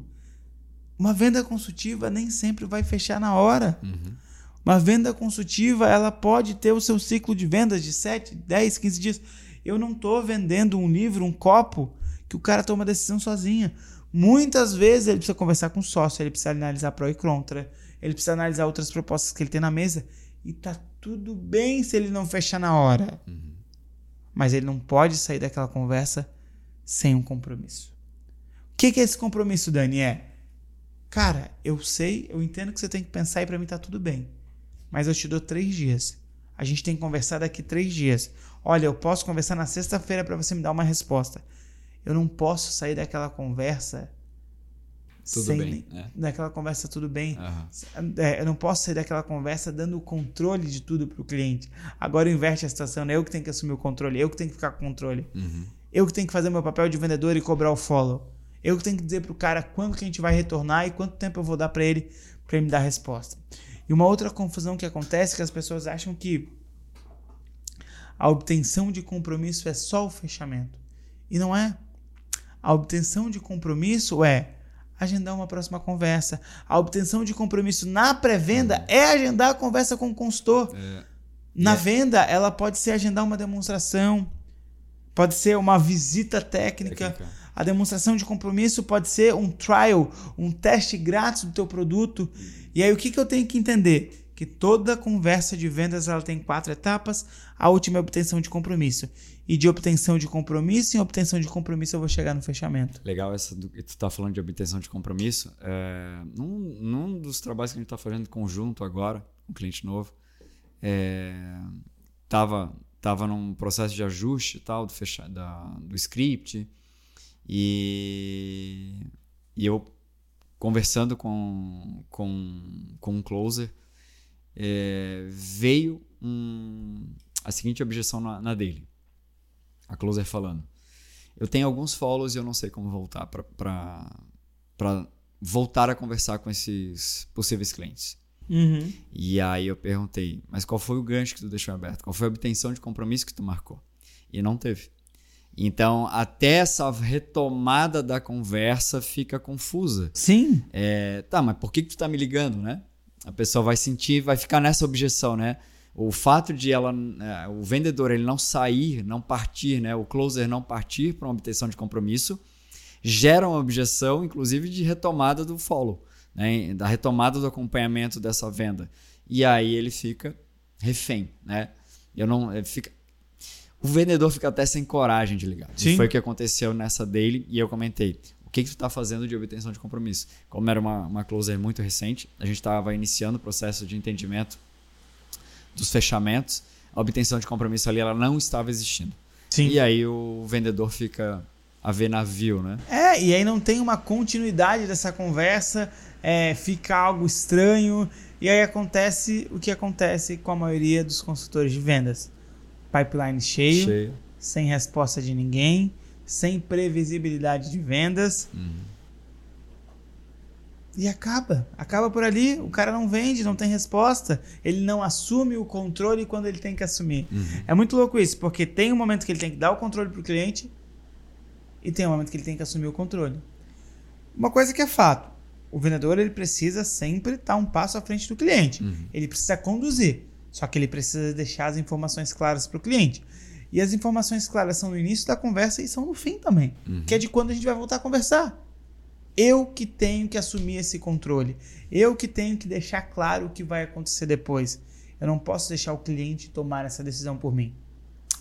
Speaker 1: Uma venda consultiva nem sempre vai fechar na hora.
Speaker 2: Uhum.
Speaker 1: Uma venda consultiva, ela pode ter o seu ciclo de vendas de 7, 10, 15 dias. Eu não estou vendendo um livro, um copo, que o cara toma decisão sozinha. Muitas vezes ele precisa conversar com o sócio, ele precisa analisar pró e contra, ele precisa analisar outras propostas que ele tem na mesa. E tá tudo bem se ele não fechar na hora.
Speaker 2: Uhum.
Speaker 1: Mas ele não pode sair daquela conversa sem um compromisso. O que, que é esse compromisso, Dani? É, cara, eu sei, eu entendo que você tem que pensar e pra mim tá tudo bem. Mas eu te dou três dias. A gente tem que conversar daqui três dias. Olha, eu posso conversar na sexta-feira para você me dar uma resposta. Eu não posso sair daquela conversa
Speaker 2: Tudo
Speaker 1: sem
Speaker 2: bem, né?
Speaker 1: daquela conversa tudo bem.
Speaker 2: Aham.
Speaker 1: É, eu não posso sair daquela conversa dando o controle de tudo pro cliente. Agora inverte a situação, né? Eu que tenho que assumir o controle, eu que tenho que ficar com o controle.
Speaker 2: Uhum.
Speaker 1: Eu que tenho que fazer meu papel de vendedor e cobrar o follow. Eu que tenho que dizer pro cara quando que a gente vai retornar e quanto tempo eu vou dar para ele para ele me dar a resposta. E uma outra confusão que acontece é que as pessoas acham que a obtenção de compromisso é só o fechamento. E não é. A obtenção de compromisso é agendar uma próxima conversa. A obtenção de compromisso na pré-venda é agendar a conversa com o consultor.
Speaker 2: É,
Speaker 1: Na
Speaker 2: É.
Speaker 1: venda, ela pode ser agendar uma demonstração, pode ser uma visita técnica.
Speaker 2: técnica.
Speaker 1: A demonstração de compromisso pode ser um trial, um teste grátis do teu produto. E aí o que, que eu tenho que entender? Que toda conversa de vendas ela tem quatro etapas. A última é a obtenção de compromisso. E de obtenção de compromisso em obtenção de compromisso eu vou chegar no fechamento.
Speaker 2: Legal essa do que tu tá falando de obtenção de compromisso. É, num, num dos trabalhos que a gente tá fazendo conjunto agora, com um cliente novo, é, tava, tava num processo de ajuste tal, do, fecha, da, do script, e, e eu conversando com, com, com um closer, é, veio um, a seguinte objeção na, na dele. A closer falando. Eu tenho alguns follows e eu não sei como voltar para voltar a conversar com esses possíveis clientes.
Speaker 1: Uhum.
Speaker 2: E aí eu perguntei, mas qual foi o gancho que tu deixou aberto? Qual foi a obtenção de compromisso que tu marcou? E não teve. Então, até essa retomada da conversa fica confusa.
Speaker 1: Sim.
Speaker 2: É, tá, mas por que, que tu tá me ligando, né? A pessoa vai sentir, vai ficar nessa objeção, né? O fato de ela, é, o vendedor ele não sair, não partir, né? O closer não partir para uma obtenção de compromisso, gera uma objeção, inclusive de retomada do follow, né? Da retomada do acompanhamento dessa venda. E aí ele fica refém, né? Eu não, ele fica, o vendedor fica até sem coragem de ligar.
Speaker 1: Sim.
Speaker 2: E foi o que aconteceu nessa daily e eu comentei. O que, que tu está fazendo de obtenção de compromisso? Como era uma, uma closer muito recente, a gente estava iniciando o processo de entendimento dos fechamentos, a obtenção de compromisso ali ela não estava existindo.
Speaker 1: Sim.
Speaker 2: E aí o vendedor fica a ver navio, né?
Speaker 1: É, e aí não tem uma continuidade dessa conversa, é, fica algo estranho, e aí acontece o que acontece com a maioria dos consultores de vendas. Pipeline cheio,
Speaker 2: Cheio.
Speaker 1: sem resposta de ninguém, sem previsibilidade de vendas. E acaba, acaba por ali, o cara não vende, não tem resposta, ele não assume o controle quando ele tem que assumir. É muito louco isso, porque tem um momento que ele tem que dar o controle pro cliente e tem um momento que ele tem que assumir o controle. Uma coisa que é fato, o vendedor ele precisa sempre estar um passo à frente do cliente.
Speaker 2: Uhum.
Speaker 1: Ele precisa conduzir, só que ele precisa deixar as informações claras para o cliente. E as informações claras são no início da conversa e são no fim também,
Speaker 2: Uhum.
Speaker 1: que é de quando a gente vai voltar a conversar. Eu que tenho que assumir esse controle. Eu que tenho que deixar claro o que vai acontecer depois. Eu não posso deixar o cliente tomar essa decisão por mim.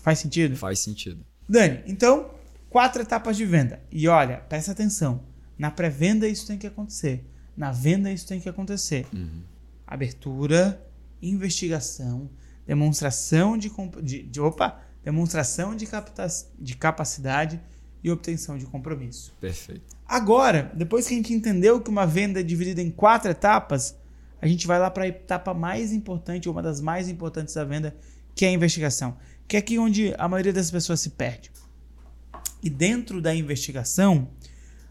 Speaker 1: Faz sentido?
Speaker 2: Faz sentido.
Speaker 1: Dani, então, quatro etapas de venda. E olha, presta atenção. Na pré-venda isso tem que acontecer. Na venda isso tem que acontecer.
Speaker 2: Uhum.
Speaker 1: Abertura, investigação, demonstração de, de, de- opa, demonstração de, capta, de capacidade e obtenção de compromisso.
Speaker 2: Perfeito.
Speaker 1: Agora, depois que a gente entendeu que uma venda é dividida em quatro etapas, a gente vai lá para a etapa mais importante, uma das mais importantes da venda, que é a investigação. Que é aqui onde a maioria das pessoas se perde. E dentro da investigação,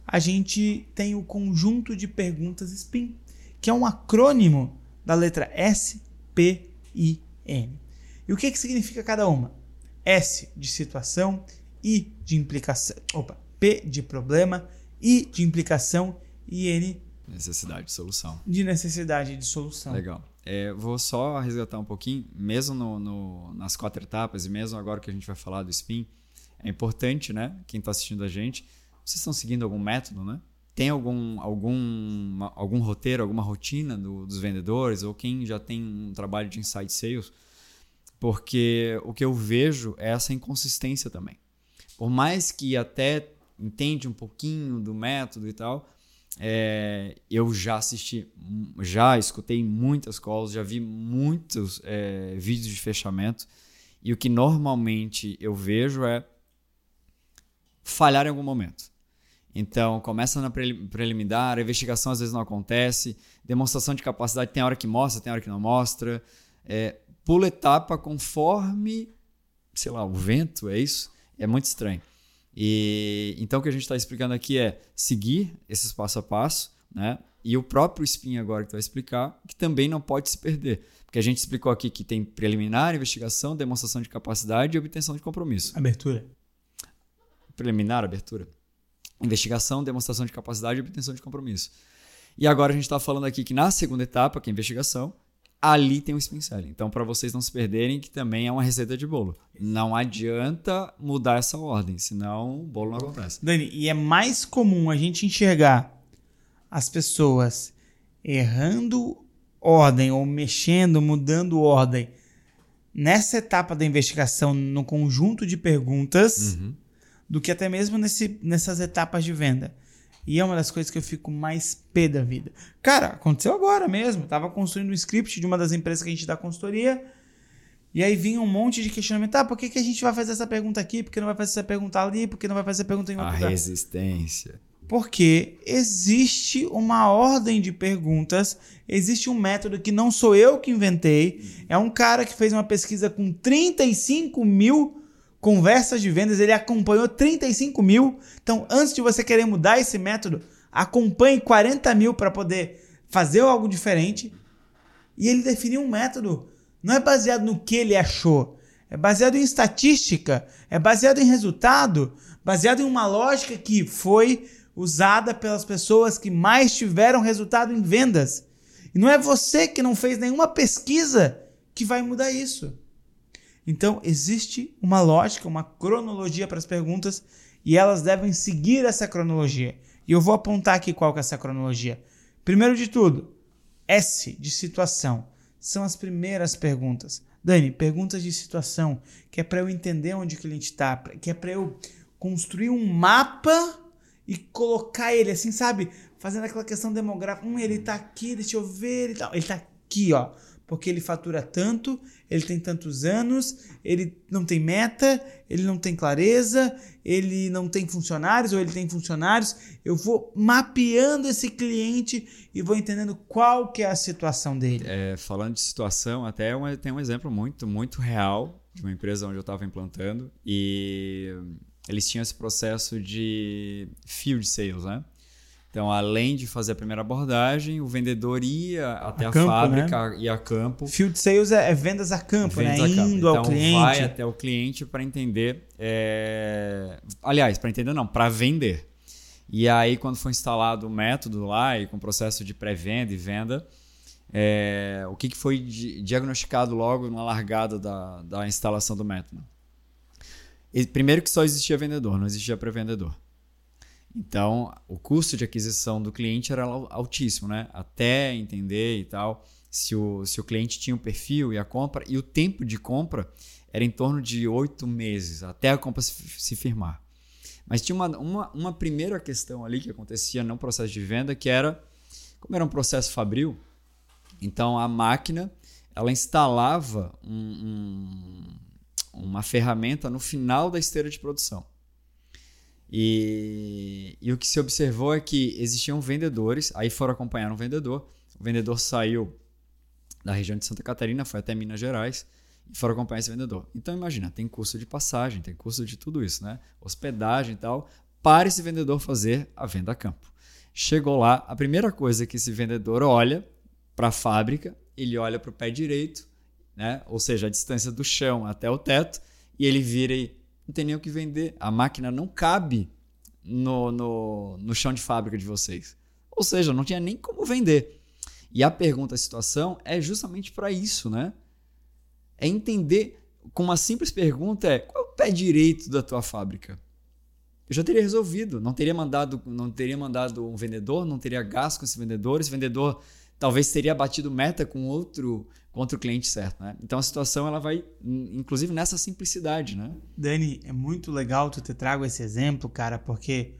Speaker 1: a gente tem o conjunto de perguntas SPIN, que é um acrônimo da letra S, P, I, N. E o que, que significa cada uma? S de situação, I de implicação, opa, P de problema, I de implicação e N
Speaker 2: Necessidade de solução.
Speaker 1: de necessidade de solução.
Speaker 2: Legal. É, vou só resgatar um pouquinho, mesmo no- no- nas quatro etapas e mesmo agora que a gente vai falar do SPIN, é importante, né? Quem está assistindo a gente, vocês estão seguindo algum método, né? Tem algum, algum, algum roteiro, alguma rotina do- dos vendedores ou quem já tem um trabalho de inside sales? Porque o que eu vejo é essa inconsistência também. Por mais que até entende um pouquinho do método e tal, é, eu já assisti, já escutei muitas calls, já vi muitos é, vídeos de fechamento e o que normalmente eu vejo é falhar em algum momento. Então, começa na preli- preliminar, a investigação às vezes não acontece, demonstração de capacidade tem hora que mostra, tem hora que não mostra, é, pula etapa conforme, sei lá, o vento, é isso? É muito estranho. E então o que a gente está explicando aqui é seguir esses passo a passo, né? E o próprio Spin agora que vai explicar, que também não pode se perder. Porque a gente explicou aqui que tem preliminar, investigação, demonstração de capacidade e obtenção de compromisso.
Speaker 1: Abertura.
Speaker 2: Preliminar, abertura. Investigação, demonstração de capacidade e obtenção de compromisso. E agora a gente está falando aqui que na segunda etapa, que é a investigação, ali tem o spin selling. Então, para vocês não se perderem, que também é uma receita de bolo. Não adianta mudar essa ordem, senão o bolo não acontece.
Speaker 1: Dani, e é mais comum a gente enxergar as pessoas errando ordem ou mexendo, mudando ordem nessa etapa da investigação, no conjunto de perguntas, do que até mesmo nesse, nessas etapas de venda. E é uma das coisas que eu fico mais pé da vida. Cara, aconteceu agora mesmo. Eu tava construindo um script de uma das empresas que a gente dá consultoria. E aí vinha um monte de questionamento. Ah, por que, que a gente vai fazer essa pergunta aqui? Por que não vai fazer essa pergunta ali? Por que não vai fazer essa pergunta em
Speaker 2: A
Speaker 1: outro lugar?
Speaker 2: resistência.
Speaker 1: Porque existe uma ordem de perguntas, existe um método que não sou eu que inventei, é um cara que fez uma pesquisa com 35 mil conversas de vendas, ele acompanhou 35 mil. Então, antes de você querer mudar esse método, acompanhe 40 mil para poder fazer algo diferente. E ele definiu um método, não é baseado no que ele achou, é baseado em estatística, é baseado em resultado, baseado em uma lógica que foi usada pelas pessoas que mais tiveram resultado em vendas. E não é você que não fez nenhuma pesquisa que vai mudar isso. Então, existe uma lógica, uma cronologia para as perguntas e elas devem seguir essa cronologia. E eu vou apontar aqui qual que é essa cronologia. Primeiro de tudo, S de situação. São as primeiras perguntas. Dani, perguntas de situação, que é para eu entender onde o cliente está, que é para eu construir um mapa e colocar ele assim, sabe? Fazendo aquela questão demográfica. Hum, ele tá aqui, deixa eu ver. Ele tá, ele tá aqui, ó. Porque ele fatura tanto, ele tem tantos anos, ele não tem meta, ele não tem clareza, ele não tem funcionários ou ele tem funcionários. Eu vou mapeando esse cliente e vou entendendo qual que é a situação dele.
Speaker 2: É, falando de situação, até uma, tem um exemplo muito, muito real de uma empresa onde eu estava implantando e eles tinham esse processo de field sales, né? Então, além de fazer a primeira abordagem, o vendedor ia até a,
Speaker 1: campo,
Speaker 2: fábrica, ia a campo.
Speaker 1: Field sales é, é vendas a campo,
Speaker 2: vendas
Speaker 1: né?
Speaker 2: a campo.
Speaker 1: Indo
Speaker 2: então,
Speaker 1: ao cliente.
Speaker 2: vai até o cliente para entender. é, Aliás, para entender não, para vender. E aí, quando foi instalado o método lá, e com o processo de pré-venda e venda, é, o que, que foi diagnosticado logo na largada da, da instalação do método? E, primeiro que só existia vendedor, não existia pré-vendedor. Então, o custo de aquisição do cliente era altíssimo, né? Até entender e tal se o, se o cliente tinha o um perfil e a compra, e o tempo de compra era em torno de oito meses, até a compra se, se firmar. Mas tinha uma, uma, uma primeira questão ali que acontecia no processo de venda, que era, como era um processo fabril, então a máquina ela instalava um, um, uma ferramenta no final da esteira de produção. E, e o que se observou é que existiam vendedores, aí foram acompanhar um vendedor, o vendedor saiu da região de Santa Catarina, foi até Minas Gerais, e foram acompanhar esse vendedor. Então imagina, tem custo de passagem, tem custo de tudo isso, né? Hospedagem e tal, para esse vendedor fazer a venda a campo. Chegou lá, a primeira coisa que esse vendedor olha para a fábrica, ele olha para o pé direito, né? ou seja, a distância do chão até o teto, e ele vira e não tem nem o que vender. A máquina não cabe no, no, no chão de fábrica de vocês. Ou seja, não tinha nem como vender. E a pergunta, a situação, é justamente para isso, né? É entender, com uma simples pergunta, é qual é o pé direito da tua fábrica? Eu já teria resolvido, não teria mandado, não teria mandado um vendedor, não teria gasto com esse vendedor, esse vendedor talvez teria batido meta com outro contra o cliente certo, né? Então a situação ela vai, inclusive nessa simplicidade, né?
Speaker 1: Dani, é muito legal tu ter trago esse exemplo, cara, porque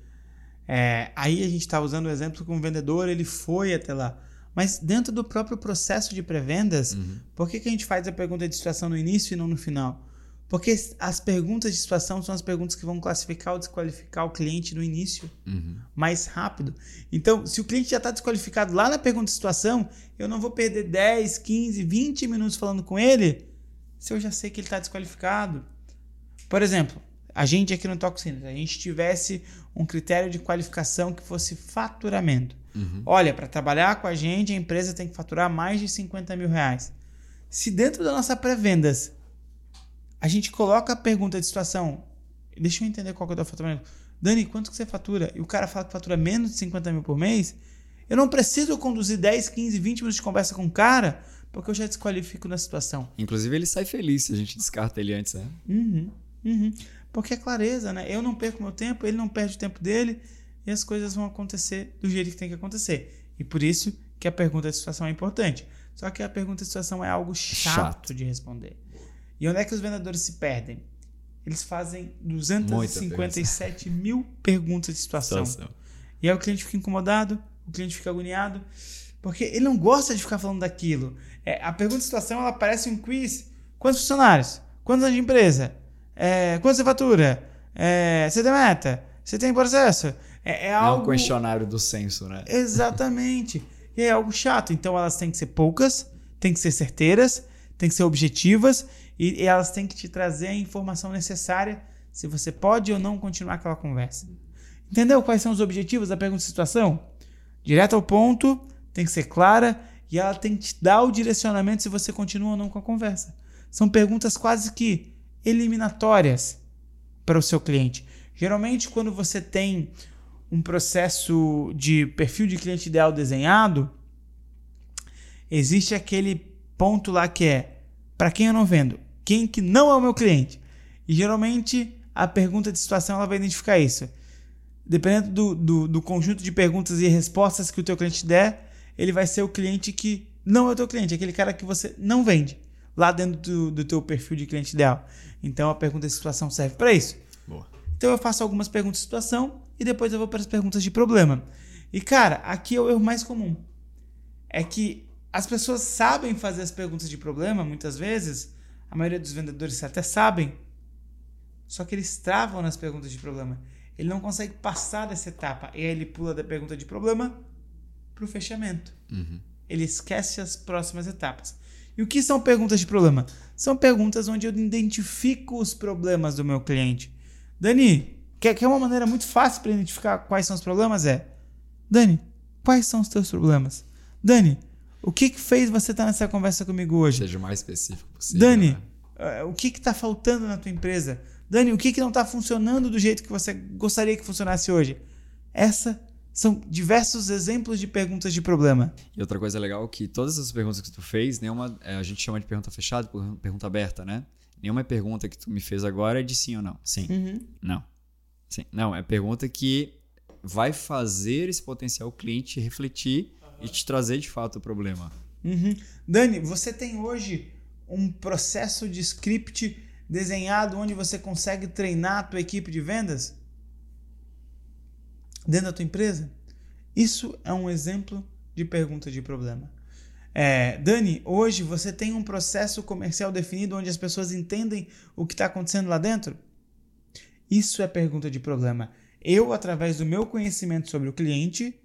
Speaker 1: é, aí a gente está usando o exemplo com o vendedor, ele foi até lá. Mas dentro do próprio processo de pré-vendas, uhum. por que, que a gente faz a pergunta de situação no início e não no final? Porque as perguntas de situação são as perguntas que vão classificar ou desqualificar o cliente no início uhum. mais rápido. Então, se o cliente já está desqualificado lá na pergunta de situação, eu não vou perder 10, 15, 20 minutos falando com ele se eu já sei que ele está desqualificado. Por exemplo, a gente aqui no Toxinas, a gente tivesse um critério de qualificação que fosse faturamento. Uhum. Olha, para trabalhar com a gente, a empresa tem que faturar mais de 50 mil reais. Se dentro da nossa pré-vendas a gente coloca a pergunta de situação. Deixa eu entender qual que é o faturamento. Dani, quanto que você fatura? E o cara fala que fatura menos de 50 mil por mês. Eu não preciso conduzir 10, 15, 20 minutos de conversa com o cara, porque eu já desqualifico na situação.
Speaker 2: Inclusive, ele sai feliz se a gente descarta ele antes, né?
Speaker 1: Uhum, uhum. Porque é clareza, né? Eu não perco meu tempo, ele não perde o tempo dele e as coisas vão acontecer do jeito que tem que acontecer. E por isso que a pergunta de situação é importante. Só que a pergunta de situação é algo chato, chato. de responder. E onde é que os vendedores se perdem? Eles fazem 257 mil perguntas de situação. situação. E aí o cliente fica incomodado, o cliente fica agoniado, porque ele não gosta de ficar falando daquilo. É, a pergunta de situação ela parece um quiz. Quantos funcionários? Quantos anos de empresa? É, quanto você fatura? É, você tem meta? Você tem processo? É, é algo...
Speaker 2: É um questionário do censo, né?
Speaker 1: Exatamente. e é algo chato. Então elas têm que ser poucas, têm que ser certeiras, têm que ser objetivas e, elas têm que te trazer a informação necessária se você pode ou não continuar aquela conversa. Entendeu quais são os objetivos da pergunta de situação? Direto ao ponto, tem que ser clara e ela tem que te dar o direcionamento se você continua ou não com a conversa. São perguntas quase que eliminatórias para o seu cliente. Geralmente, quando você tem um processo de perfil de cliente ideal desenhado, existe aquele ponto lá que é para quem eu não vendo? Quem que não é o meu cliente? E geralmente a pergunta de situação ela vai identificar isso. Dependendo do, do, do, conjunto de perguntas e respostas que o teu cliente der, ele vai ser o cliente que não é o teu cliente, aquele cara que você não vende lá dentro do, do teu perfil de cliente ideal. Então a pergunta de situação serve para isso. Boa. Então eu faço algumas perguntas de situação e depois eu vou para as perguntas de problema. E cara, aqui é o erro mais comum. É que as pessoas sabem fazer as perguntas de problema muitas vezes, a maioria dos vendedores até sabem, só que eles travam nas perguntas de problema. Ele não consegue passar dessa etapa. E aí ele pula da pergunta de problema para o fechamento. Uhum. Ele esquece as próximas etapas. E o que são perguntas de problema? São perguntas onde eu identifico os problemas do meu cliente. Dani, quer, quer uma maneira muito fácil para identificar quais são os problemas? É, Dani, quais são os teus problemas? Dani, o que, que fez você estar nessa conversa comigo hoje?
Speaker 2: Seja o mais específico possível.
Speaker 1: Dani, né? Eh, o que está faltando na tua empresa? Dani, o que, que não está funcionando do jeito que você gostaria que funcionasse hoje? Essa são diversos exemplos de perguntas de problema.
Speaker 2: E outra coisa legal é que todas as perguntas que tu fez, nenhuma é, a gente chama de pergunta fechada, pergunta aberta, né? Nenhuma pergunta que tu me fez agora é de sim ou não. Sim.
Speaker 1: Uhum.
Speaker 2: Não. Sim. Não, é pergunta que vai fazer esse potencial cliente refletir. E te trazer de fato o problema.
Speaker 1: Uhum. Dani, você tem hoje um processo de script desenhado onde você consegue treinar a tua equipe de vendas? dentro da tua empresa? Isso é um exemplo de pergunta de problema. É, Dani, hoje você tem um processo comercial definido onde as pessoas entendem o que está acontecendo lá dentro? Isso é pergunta de problema. Eu, através do meu conhecimento sobre o cliente,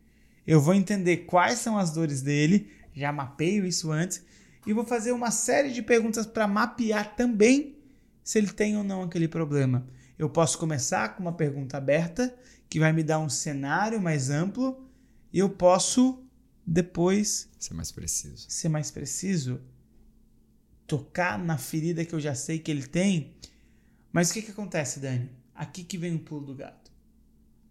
Speaker 1: eu vou entender quais são as dores dele, já mapeio isso antes, e vou fazer uma série de perguntas para mapear também se ele tem ou não aquele problema. Eu posso começar com uma pergunta aberta que vai me dar um cenário mais amplo e eu posso depois
Speaker 2: ser mais preciso.
Speaker 1: Ser mais preciso, tocar na ferida que eu já sei que ele tem. Mas o que que acontece, Dani? Aqui que vem o pulo do gato.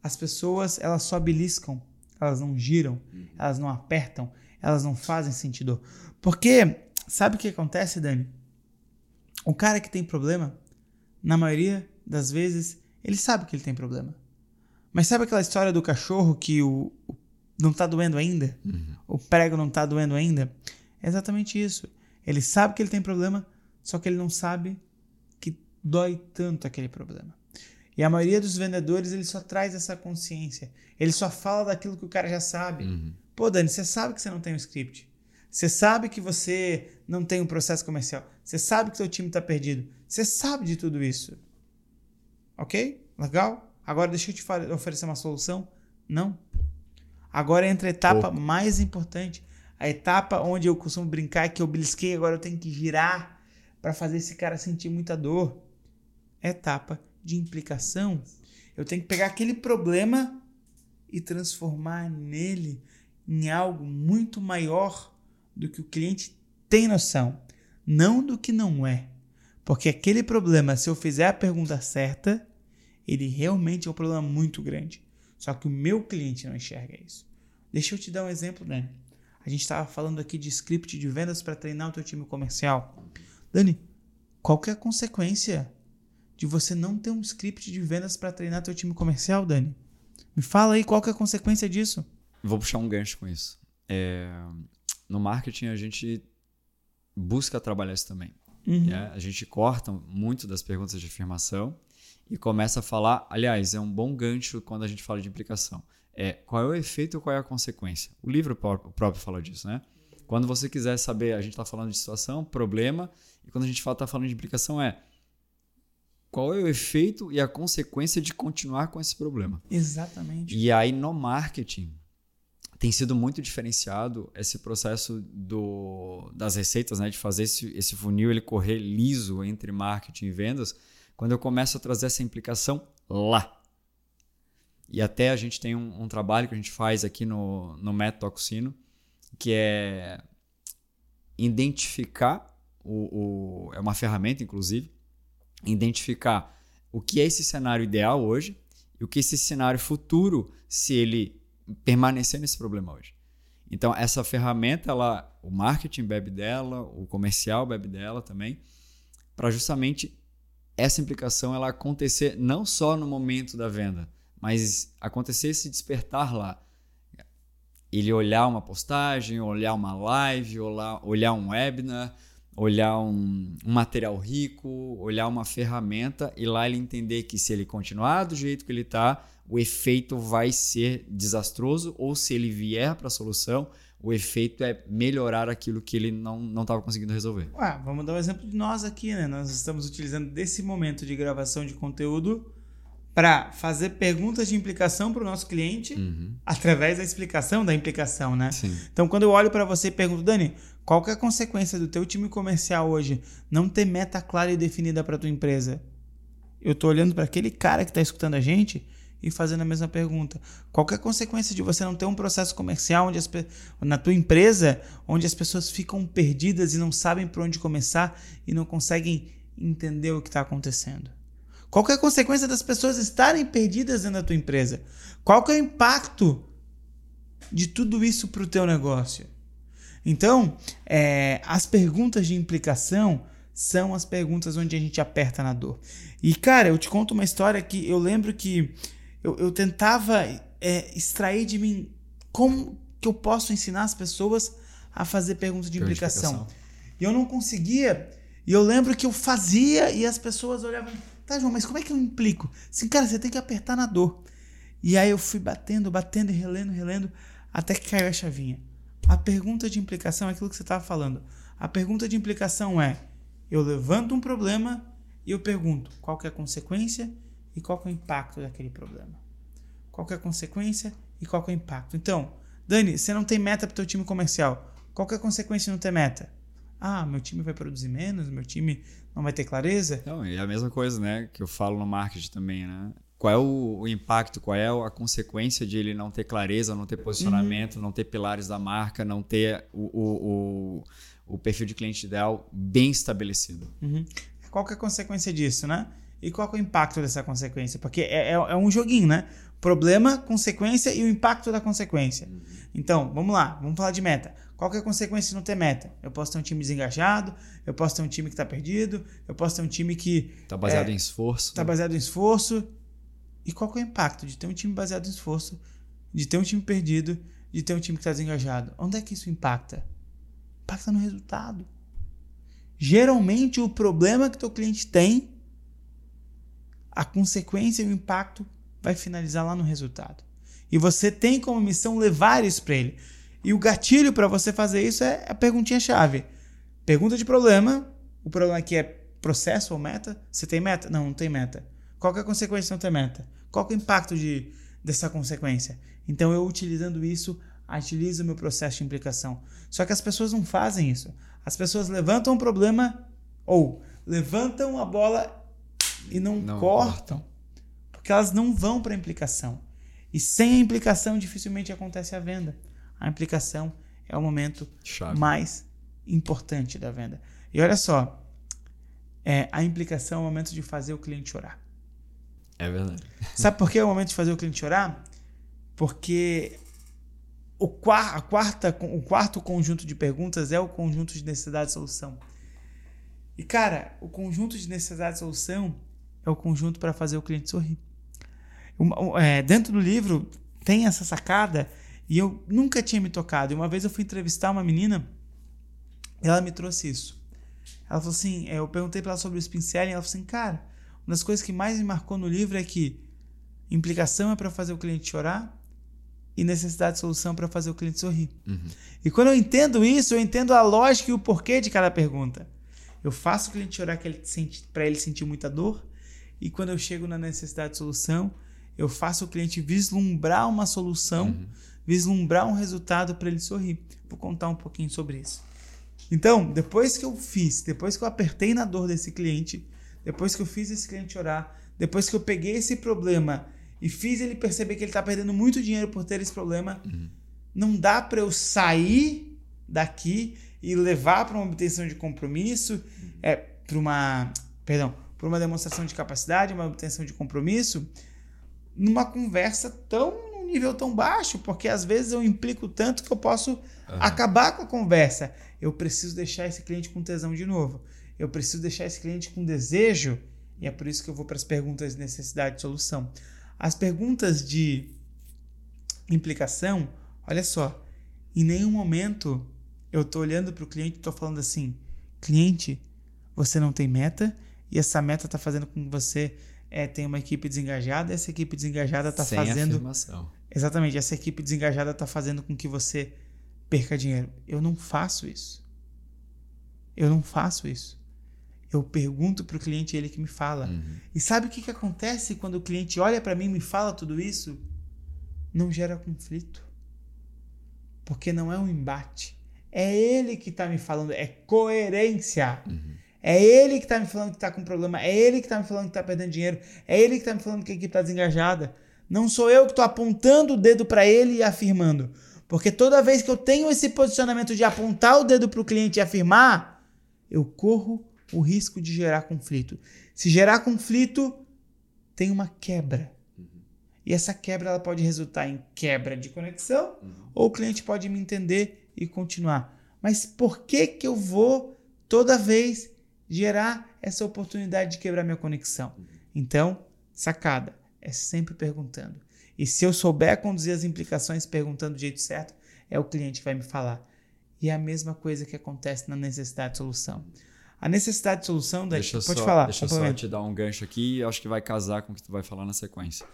Speaker 1: As pessoas, elas só beliscam, elas não giram, uhum. elas não apertam, elas não fazem sentido. Porque sabe o que acontece, Dani? O cara que tem problema, na maioria das vezes, ele sabe que ele tem problema. Mas sabe aquela história do cachorro que o, o não tá doendo ainda? Uhum. O prego não tá doendo ainda? É exatamente isso. Ele sabe que ele tem problema, só que ele não sabe que dói tanto aquele problema. E a maioria dos vendedores, ele só traz essa consciência. Ele só fala daquilo que o cara já sabe. Uhum. Pô, Dani, você sabe que você não tem um script. Você sabe que você não tem um processo comercial. Você sabe que seu time está perdido. Você sabe de tudo isso. Ok? Legal? Agora deixa eu te oferecer uma solução. Não. Agora entra a etapa mais importante. A etapa onde eu costumo brincar que eu belisquei, agora eu tenho que girar para fazer esse cara sentir muita dor. Etapa de implicação. Eu tenho que pegar aquele problema e transformar nele em algo muito maior do que o cliente tem noção, não do que não é. Porque aquele problema, se eu fizer a pergunta certa, ele realmente é um problema muito grande. Só que o meu cliente não enxerga isso. Deixa eu te dar um exemplo, Dani. A gente estava falando aqui de script de vendas para treinar o teu time comercial. Dani, qual que é a consequência de você não ter um script de vendas para treinar teu time comercial, Dani? Me fala aí qual que é a consequência disso.
Speaker 2: Vou puxar um gancho com isso. É... No marketing a gente busca trabalhar isso também. Uhum. É? A gente corta muito das perguntas de afirmação e começa a falar. Aliás, é um bom gancho quando a gente fala de implicação. É qual é o efeito e qual é a consequência. O livro próprio fala disso, né? Quando você quiser saber, a gente está falando de situação, problema, e quando a gente está falando de implicação é qual é o efeito e a consequência de continuar com esse problema.
Speaker 1: Exatamente.
Speaker 2: E aí no marketing tem sido muito diferenciado esse processo do, das receitas, né, de fazer esse, esse funil ele correr liso entre marketing e vendas, quando eu começo a trazer essa implicação lá. E até a gente tem um, um trabalho que a gente faz aqui no, no método Toxino, que é identificar, o, o, é uma ferramenta, inclusive, identificar o que é esse cenário ideal hoje e o que é esse cenário futuro se ele permanecer nesse problema hoje. Então, essa ferramenta, ela, o marketing bebe dela, o comercial bebe dela também, para justamente essa implicação ela acontecer não só no momento da venda, mas acontecer esse despertar lá. Ele olhar uma postagem, olhar uma live, olhar, olhar um webinar, olhar um, um, material rico, olhar uma ferramenta e lá ele entender que se ele continuar do jeito que ele está, o efeito vai ser desastroso ou se ele vier para a solução, o efeito é melhorar aquilo que ele não estava conseguindo resolver.
Speaker 1: Ué, vamos dar um exemplo de nós aqui, né? Nós estamos utilizando desse momento de gravação de conteúdo para fazer perguntas de implicação para o nosso cliente uhum. através da explicação da implicação, né?
Speaker 2: Sim.
Speaker 1: Então, quando eu olho para você e pergunto, Dani, qual que é a consequência do teu time comercial hoje não ter meta clara e definida para tua empresa? Eu estou olhando para aquele cara que está escutando a gente e fazendo a mesma pergunta. Qual é a consequência de você não ter um processo comercial onde as, na tua empresa onde as pessoas ficam perdidas e não sabem por onde começar e não conseguem entender o que está acontecendo? Qual é a consequência das pessoas estarem perdidas dentro da tua empresa? Qual é o impacto de tudo isso para o teu negócio? Então, é, as perguntas de implicação são as perguntas onde a gente aperta na dor. E, cara, eu te conto uma história que eu lembro que eu, eu tentava é, extrair de mim como que eu posso ensinar as pessoas a fazer perguntas de implicação. E eu não conseguia. E eu lembro que eu fazia e as pessoas olhavam, tá, João, mas como é que eu implico? Assim, cara, você tem que apertar na dor. E aí eu fui batendo, batendo e relendo, relendo, até que caiu a chavinha. A pergunta de implicação é aquilo que você estava falando. A pergunta de implicação é: eu levanto um problema e eu pergunto qual é a consequência e qual é o impacto daquele problema. Qual é a consequência e qual é o impacto. Então, Dani, você não tem meta para o teu time comercial. Qual é a consequência de não ter meta? Ah, meu time vai produzir menos, meu time não vai ter clareza.
Speaker 2: Não, e é a mesma coisa, né, que eu falo no marketing também, né? Qual é o, impacto, qual é a consequência de ele não ter clareza, não ter posicionamento, uhum. não ter pilares da marca, não ter o, o, o, perfil de cliente ideal bem estabelecido.
Speaker 1: Uhum. Qual que é a consequência disso, né? E qual é o impacto dessa consequência? Porque é, é, é um joguinho, né? Problema, consequência e o impacto da consequência. Uhum. Então, vamos lá, vamos falar de meta. Qual que é a consequência de não ter meta? Eu posso ter um time desengajado, eu posso ter um time que está perdido, eu posso ter um time que.
Speaker 2: Está baseado é, em esforço.
Speaker 1: Está baseado em esforço. E qual é o impacto de ter um time baseado em esforço, de ter um time perdido, de ter um time que está desengajado? Onde é que isso impacta? Impacta no resultado. Geralmente, o problema que teu cliente tem, a consequência e o impacto vai finalizar lá no resultado. E você tem como missão levar isso para ele. E o gatilho para você fazer isso é a perguntinha-chave. Pergunta de problema. O problema aqui é processo ou meta? Você tem meta? Não, não tem meta. Qual é a consequência de não ter meta? Qual é o impacto de, dessa consequência? Então, eu utilizando isso, agilizo o meu processo de implicação. Só que as pessoas não fazem isso. As pessoas levantam um problema ou levantam a bola e não, não cortam. Porque elas não vão para a implicação. E sem a implicação, dificilmente acontece a venda a implicação é o momento Chave. mais importante da venda. E olha só, é, a implicação é o momento de fazer o cliente chorar.
Speaker 2: É verdade.
Speaker 1: Sabe por que é o momento de fazer o cliente chorar? Porque o, quar, a quarta, o quarto conjunto de perguntas é o conjunto de necessidade e solução. E cara, o conjunto de necessidade e solução é o conjunto para fazer o cliente sorrir. É, dentro do livro tem essa sacada e eu nunca tinha me tocado. E uma vez eu fui entrevistar uma menina, ela me trouxe isso. Ela falou assim: é, eu perguntei para ela sobre o spin selling, ela falou assim, cara, uma das coisas que mais me marcou no livro é que implicação é para fazer o cliente chorar e necessidade de solução para fazer o cliente sorrir. Uhum. E quando eu entendo isso, eu entendo a lógica e o porquê de cada pergunta. Eu faço o cliente chorar para ele sentir muita dor, e quando eu chego na necessidade de solução, eu faço o cliente vislumbrar uma solução uhum vislumbrar um resultado para ele sorrir. Vou contar um pouquinho sobre isso. Então, depois que eu fiz, depois que eu apertei na dor desse cliente, depois que eu fiz esse cliente orar, depois que eu peguei esse problema e fiz ele perceber que ele está perdendo muito dinheiro por ter esse problema, uhum. não dá para eu sair daqui e levar para uma obtenção de compromisso, uhum. é para uma, perdão, para uma demonstração de capacidade, uma obtenção de compromisso, numa conversa tão nível tão baixo, porque às vezes eu implico tanto que eu posso uhum. acabar com a conversa. Eu preciso deixar esse cliente com tesão de novo. Eu preciso deixar esse cliente com desejo. E é por isso que eu vou para as perguntas de necessidade e solução. As perguntas de implicação, olha só, em nenhum momento eu estou olhando para o cliente e estou falando assim: cliente, você não tem meta e essa meta está fazendo com que você é, tenha uma equipe desengajada. E essa equipe desengajada está fazendo.
Speaker 2: Afirmação.
Speaker 1: Exatamente, essa equipe desengajada está fazendo com que você perca dinheiro. Eu não faço isso. Eu não faço isso. Eu pergunto para o cliente ele que me fala. Uhum. E sabe o que, que acontece quando o cliente olha para mim e me fala tudo isso? Não gera conflito. Porque não é um embate. É ele que está me falando, é coerência. Uhum. É ele que está me falando que está com problema. É ele que está me falando que está perdendo dinheiro. É ele que está me falando que a equipe está desengajada. Não sou eu que estou apontando o dedo para ele e afirmando. Porque toda vez que eu tenho esse posicionamento de apontar o dedo para o cliente e afirmar, eu corro o risco de gerar conflito. Se gerar conflito, tem uma quebra. E essa quebra ela pode resultar em quebra de conexão, uhum. ou o cliente pode me entender e continuar. Mas por que que eu vou toda vez gerar essa oportunidade de quebrar minha conexão? Uhum. Então, sacada, é sempre perguntando. E se eu souber conduzir as implicações perguntando do jeito certo, é o cliente que vai me falar. E é a mesma coisa que acontece na necessidade de solução. A necessidade de solução, deixa pode
Speaker 2: só,
Speaker 1: falar.
Speaker 2: Deixa eu só te dar um gancho aqui e acho que vai casar com o que tu vai falar na sequência.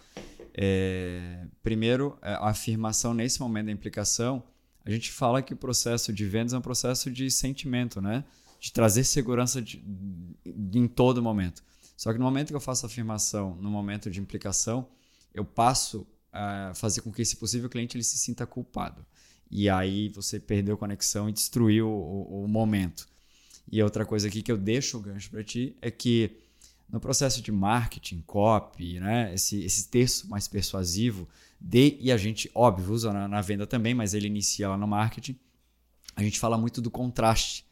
Speaker 2: É, primeiro, é, a afirmação nesse momento da implicação, a gente fala que o processo de vendas é um processo de sentimento, né? De trazer segurança de, de, em todo momento. Só que no momento que eu faço a afirmação, no momento de implicação, eu passo a fazer com que, se possível, cliente ele se sinta culpado. E aí você perdeu a conexão e destruiu o, o momento. E outra coisa aqui que eu deixo o gancho para ti é que no processo de marketing, copy, né, esse, esse texto mais persuasivo, de, e a gente, óbvio, usa na, na venda também, mas ele inicia lá no marketing, a gente fala muito do contraste.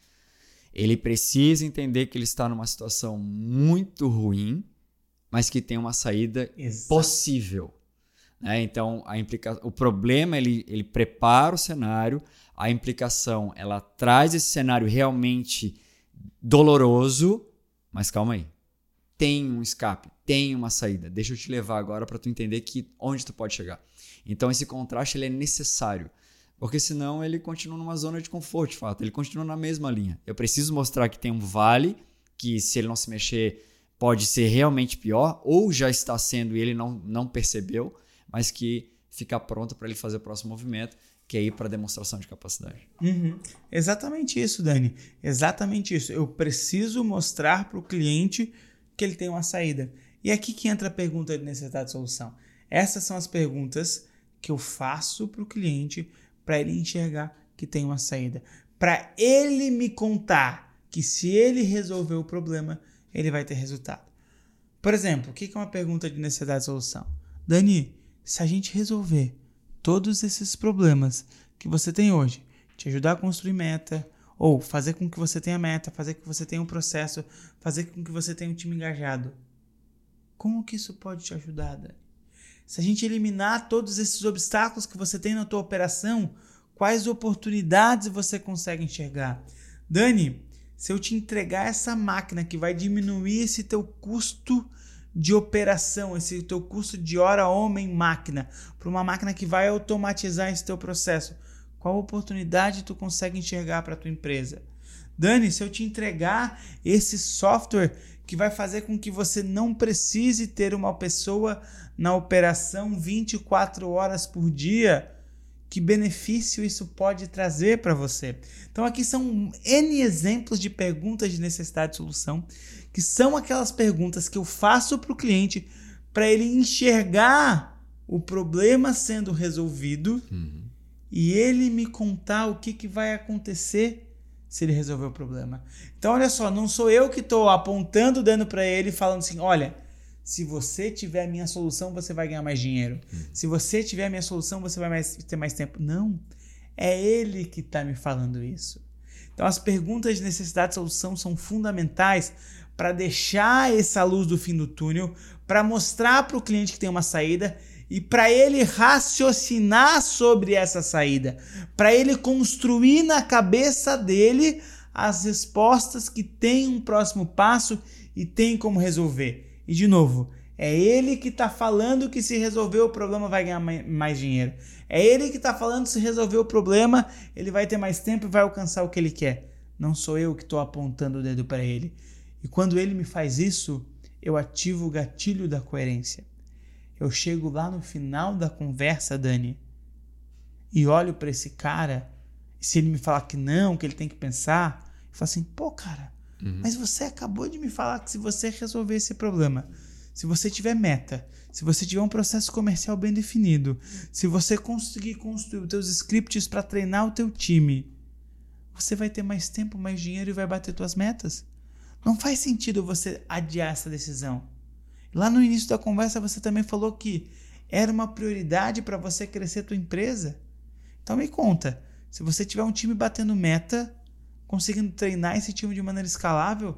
Speaker 2: Ele precisa entender que ele está numa situação muito ruim, mas que tem uma saída Exato. possível. Né? Então, a implica... o problema ele, ele prepara o cenário, a implicação ela traz esse cenário realmente doloroso, mas calma aí. Tem um escape, tem uma saída. Deixa eu te levar agora para tu entender que onde tu pode chegar. Então esse contraste ele é necessário, porque senão ele continua numa zona de conforto, de fato. Ele continua na mesma linha. Eu preciso mostrar que tem um vale que se ele não se mexer pode ser realmente pior, ou já está sendo e ele não, não percebeu, mas que fica pronto para ele fazer o próximo movimento que é ir para demonstração de capacidade.
Speaker 1: Uhum. Exatamente isso, Dani. Exatamente isso. Eu preciso mostrar para o cliente que ele tem uma saída. E aqui que entra a pergunta de necessidade de solução. Essas são as perguntas que eu faço para o cliente para ele enxergar que tem uma saída. Para ele me contar que se ele resolver o problema, ele vai ter resultado. Por exemplo, o que é uma pergunta de necessidade de solução? Dani, se a gente resolver todos esses problemas que você tem hoje, te ajudar a construir meta, ou fazer com que você tenha meta, fazer com que você tenha um processo, fazer com que você tenha um time engajado. Como que isso pode te ajudar, Dani? Se a gente eliminar todos esses obstáculos que você tem na tua operação, quais oportunidades você consegue enxergar? Dani, se eu te entregar essa máquina que vai diminuir esse teu custo de operação, esse teu custo de hora homem-máquina, para uma máquina que vai automatizar esse teu processo. Qual oportunidade tu consegue enxergar para tua empresa? Dani, se eu te entregar esse software que vai fazer com que você não precise ter uma pessoa na operação 24 horas por dia, que benefício isso pode trazer para você? Então aqui são N exemplos de perguntas de necessidade de solução que são aquelas perguntas que eu faço para o cliente para ele enxergar o problema sendo resolvido uhum. e ele me contar o que, que vai acontecer se ele resolver o problema. Então, olha só, não sou eu que estou apontando, dando para ele, falando assim: olha, se você tiver a minha solução, você vai ganhar mais dinheiro. Uhum. Se você tiver a minha solução, você vai mais, ter mais tempo. Não. É ele que está me falando isso. Então, as perguntas de necessidade de solução são fundamentais para deixar essa luz do fim do túnel, para mostrar para o cliente que tem uma saída e para ele raciocinar sobre essa saída, para ele construir na cabeça dele as respostas que tem um próximo passo e tem como resolver. E de novo, é ele que está falando que se resolver o problema vai ganhar mais dinheiro. É ele que está falando se resolver o problema ele vai ter mais tempo e vai alcançar o que ele quer. Não sou eu que estou apontando o dedo para ele. E quando ele me faz isso, eu ativo o gatilho da coerência. Eu chego lá no final da conversa, Dani, e olho para esse cara, e se ele me falar que não, que ele tem que pensar, eu falo assim: pô, cara, uhum. mas você acabou de me falar que se você resolver esse problema, se você tiver meta, se você tiver um processo comercial bem definido, se você conseguir construir os teus scripts para treinar o teu time, você vai ter mais tempo, mais dinheiro e vai bater tuas metas. Não faz sentido você adiar essa decisão. Lá no início da conversa você também falou que era uma prioridade para você crescer a tua empresa. Então me conta, se você tiver um time batendo meta, conseguindo treinar esse time de maneira escalável,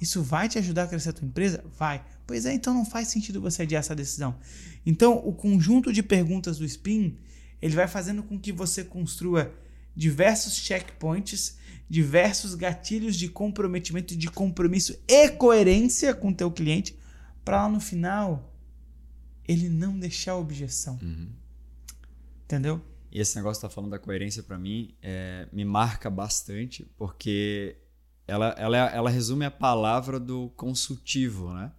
Speaker 1: Isso vai te ajudar a crescer a tua empresa? Vai. Pois é, então não faz sentido você adiar essa decisão. Então, o conjunto de perguntas do SPIN, ele vai fazendo com que você construa diversos checkpoints, diversos gatilhos de comprometimento, de compromisso e coerência com o teu cliente, para lá no final ele não deixar objeção.
Speaker 2: Uhum.
Speaker 1: Entendeu?
Speaker 2: E esse negócio que tá falando da coerência para mim é, me marca bastante, porque ela, ela, ela resume a palavra do consultivo, né?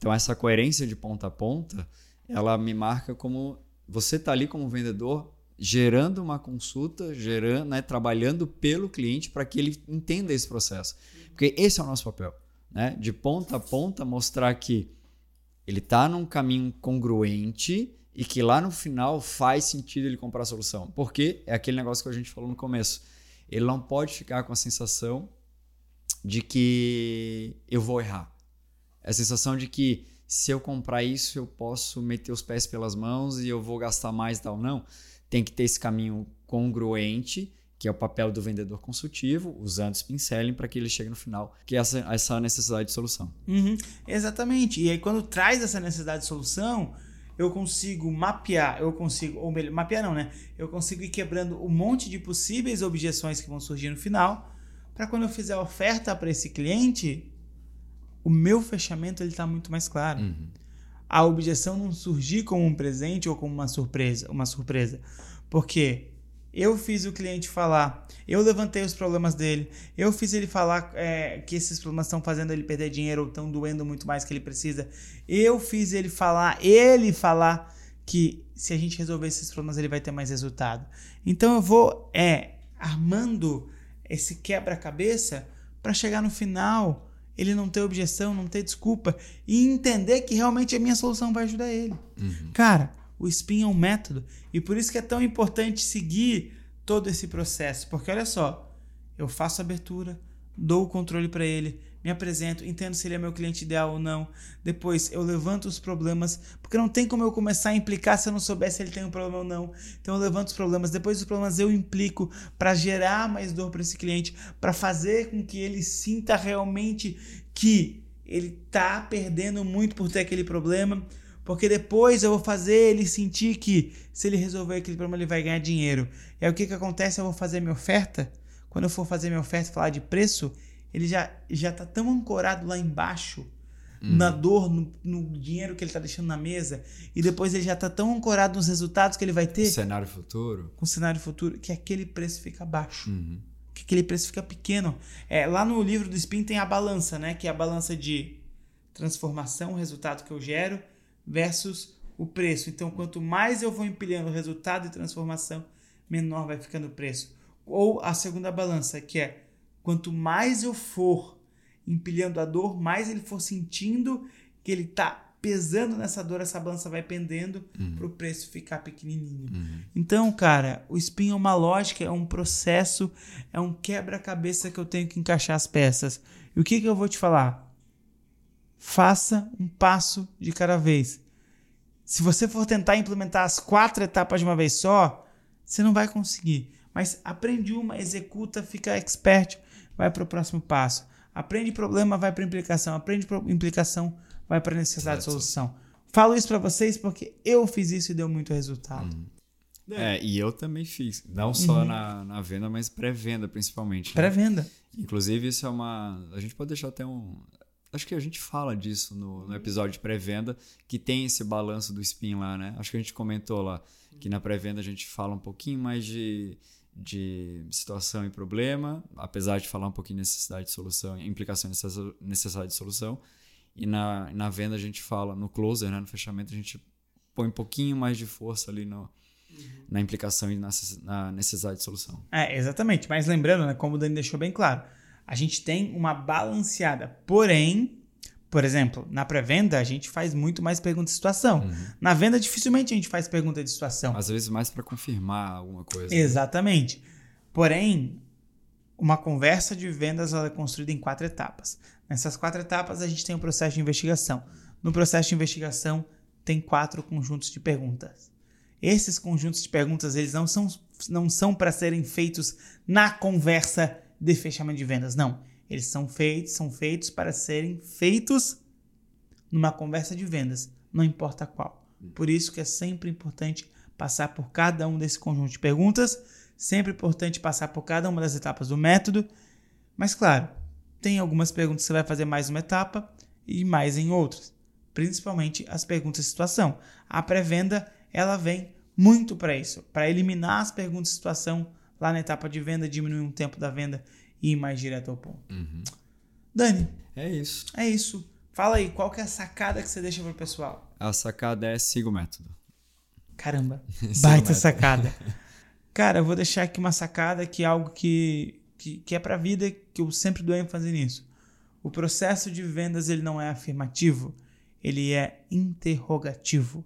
Speaker 2: Então essa coerência de ponta a ponta, ela me marca como você tá ali como vendedor gerando uma consulta, gerando, né, trabalhando pelo cliente para que ele entenda esse processo. Porque esse é o nosso papel, né? De ponta a ponta mostrar que ele está num caminho congruente e que lá no final faz sentido ele comprar a solução. Porque é aquele negócio que a gente falou no começo. Ele não pode ficar com a sensação de que eu vou errar. É a sensação de que se eu comprar isso, eu posso meter os pés pelas mãos e eu vou gastar mais tal. Não. Tem que ter esse caminho congruente, que é o papel do vendedor consultivo, usando spin selling para que ele chegue no final, que é essa, essa necessidade de solução.
Speaker 1: Uhum, exatamente. E aí, quando traz essa necessidade de solução, eu consigo mapear, eu consigo, ou melhor, mapear não, né? Eu consigo ir quebrando um monte de possíveis objeções que vão surgir no final, para quando eu fizer a oferta para esse cliente, o meu fechamento ele está muito mais claro.
Speaker 2: Uhum.
Speaker 1: A objeção não surgir como um presente ou como uma surpresa, uma surpresa, porque eu fiz o cliente falar, eu levantei os problemas dele, eu fiz ele falar é, que esses problemas estão fazendo ele perder dinheiro ou estão doendo muito mais que ele precisa. Eu fiz ele falar, ele falar que se a gente resolver esses problemas ele vai ter mais resultado. Então eu vou é armando esse quebra-cabeça para chegar no final ele não ter objeção, não ter desculpa e entender que realmente a minha solução vai ajudar ele.
Speaker 2: Uhum.
Speaker 1: Cara, o spin é um método e por isso que é tão importante seguir todo esse processo, porque olha só, eu faço a abertura, dou o controle para ele, me apresento, entendo se ele é meu cliente ideal ou não. Depois eu levanto os problemas, porque não tem como eu começar a implicar se eu não souber se ele tem um problema ou não. Então eu levanto os problemas, depois dos problemas eu implico para gerar mais dor para esse cliente, para fazer com que ele sinta realmente que ele tá perdendo muito por ter aquele problema. Porque depois eu vou fazer ele sentir que se ele resolver aquele problema ele vai ganhar dinheiro. E aí o que, que acontece? Eu vou fazer minha oferta. Quando eu for fazer minha oferta falar de preço, ele já, já tá tão ancorado lá embaixo,
Speaker 2: Hum.
Speaker 1: na dor, no, no dinheiro que ele tá deixando na mesa, e depois ele já tá tão ancorado nos resultados que ele vai ter
Speaker 2: Cenário futuro.
Speaker 1: com o cenário futuro, que aquele preço fica baixo.
Speaker 2: Uhum.
Speaker 1: Que aquele preço fica pequeno. É, lá no livro do Spin tem a balança, né? Que é a balança de transformação, o resultado que eu gero, versus o preço. Então, quanto mais eu vou empilhando resultado e transformação, menor vai ficando o preço. Ou a segunda balança, que é quanto mais eu for empilhando a dor, mais ele for sentindo que ele está pesando nessa dor, essa balança vai pendendo para o preço ficar pequenininho.
Speaker 2: Uhum.
Speaker 1: Então, cara, o spin é uma lógica, é um processo, é um quebra-cabeça que eu tenho que encaixar as peças. E o que, que eu vou te falar? Faça um passo de cada vez. Se você for tentar implementar as quatro etapas de uma vez só, você não vai conseguir. Mas aprende uma, executa, fica expert, vai para o próximo passo. Aprende problema, vai para implicação. Aprende implicação, vai para necessidade de
Speaker 2: Certo.
Speaker 1: solução. Falo isso para vocês porque eu fiz isso e deu muito resultado.
Speaker 2: É, e eu também fiz. Não só na, na venda, mas pré-venda, principalmente. né?
Speaker 1: Pré-venda.
Speaker 2: Inclusive, isso é uma. A gente pode deixar até um. Acho que a gente fala disso no, no episódio de pré-venda, que tem esse balanço do spin lá, né? Acho que a gente comentou lá que na pré-venda a gente fala um pouquinho mais de, de situação e problema, apesar de falar um pouquinho de necessidade de solução, implicação e necess- necessidade de solução. E na, na venda a gente fala, no closer, né? no fechamento, a gente põe um pouquinho mais de força ali no, na implicação e na na necessidade de solução.
Speaker 1: É, exatamente. Mas lembrando, né, como o Dani deixou bem claro, a gente tem uma balanceada. Porém, por exemplo, na pré-venda a gente faz muito mais pergunta de situação. Na venda, dificilmente a gente faz pergunta de situação.
Speaker 2: Às vezes mais para confirmar alguma coisa.
Speaker 1: Exatamente. Porém, uma conversa de vendas ela é construída em quatro etapas. Nessas quatro etapas, a gente tem o processo de investigação. No processo de investigação, tem quatro conjuntos de perguntas. Esses conjuntos de perguntas, eles não são, não são para serem feitos na conversa de fechamento de vendas, não. Eles são feitos, são feitos para serem feitos numa conversa de vendas, não importa qual. Por isso que é sempre importante passar por cada um desse conjunto de perguntas, sempre importante passar por cada uma das etapas do método. Mas claro, tem algumas perguntas que você vai fazer mais uma etapa e mais em outras, principalmente as perguntas de situação. A pré-venda, ela vem muito para isso, para eliminar as perguntas de situação lá na etapa de venda, diminuir um tempo da venda e ir mais direto ao ponto.
Speaker 2: Uhum.
Speaker 1: Dani,
Speaker 2: É isso.
Speaker 1: é isso. Fala aí, qual que é a sacada que você deixa pro pessoal?
Speaker 2: A sacada é siga o método.
Speaker 1: Caramba, baita sacada. Cara, eu vou deixar aqui uma sacada que é algo que, que, que é pra vida, que eu sempre dou ênfase nisso. O processo de vendas ele não é afirmativo, ele é interrogativo.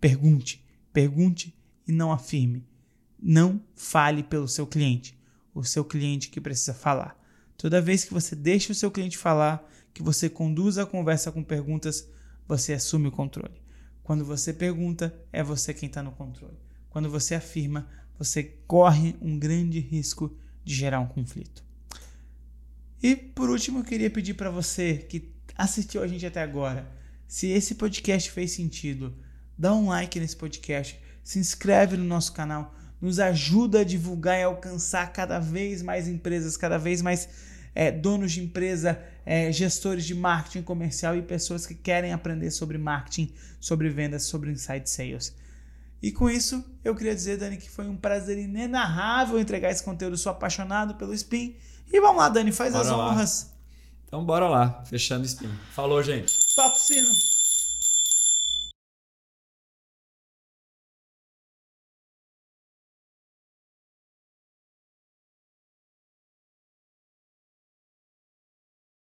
Speaker 1: Pergunte, pergunte e não afirme. Não fale pelo seu cliente, o seu cliente que precisa falar. Toda vez que você deixa o seu cliente falar, que você conduz a conversa com perguntas, você assume o controle. Quando você pergunta, é você quem está no controle. Quando você afirma, você corre um grande risco de gerar um conflito. E por último, eu queria pedir para você que assistiu a gente até agora, se esse podcast fez sentido, dá um like nesse podcast, se inscreve no nosso canal, nos ajuda a divulgar e alcançar cada vez mais empresas, cada vez mais é, donos de empresa, é, gestores de marketing comercial e pessoas que querem aprender sobre marketing, sobre vendas, sobre inside sales. E com isso, eu queria dizer, Dani, que foi um prazer inenarrável entregar esse conteúdo. Sou apaixonado pelo Spin. E vamos lá, Dani, faz
Speaker 2: Bora
Speaker 1: as
Speaker 2: lá.
Speaker 1: honras.
Speaker 2: Então bora lá, fechando o spin. Falou, gente.
Speaker 1: O sino.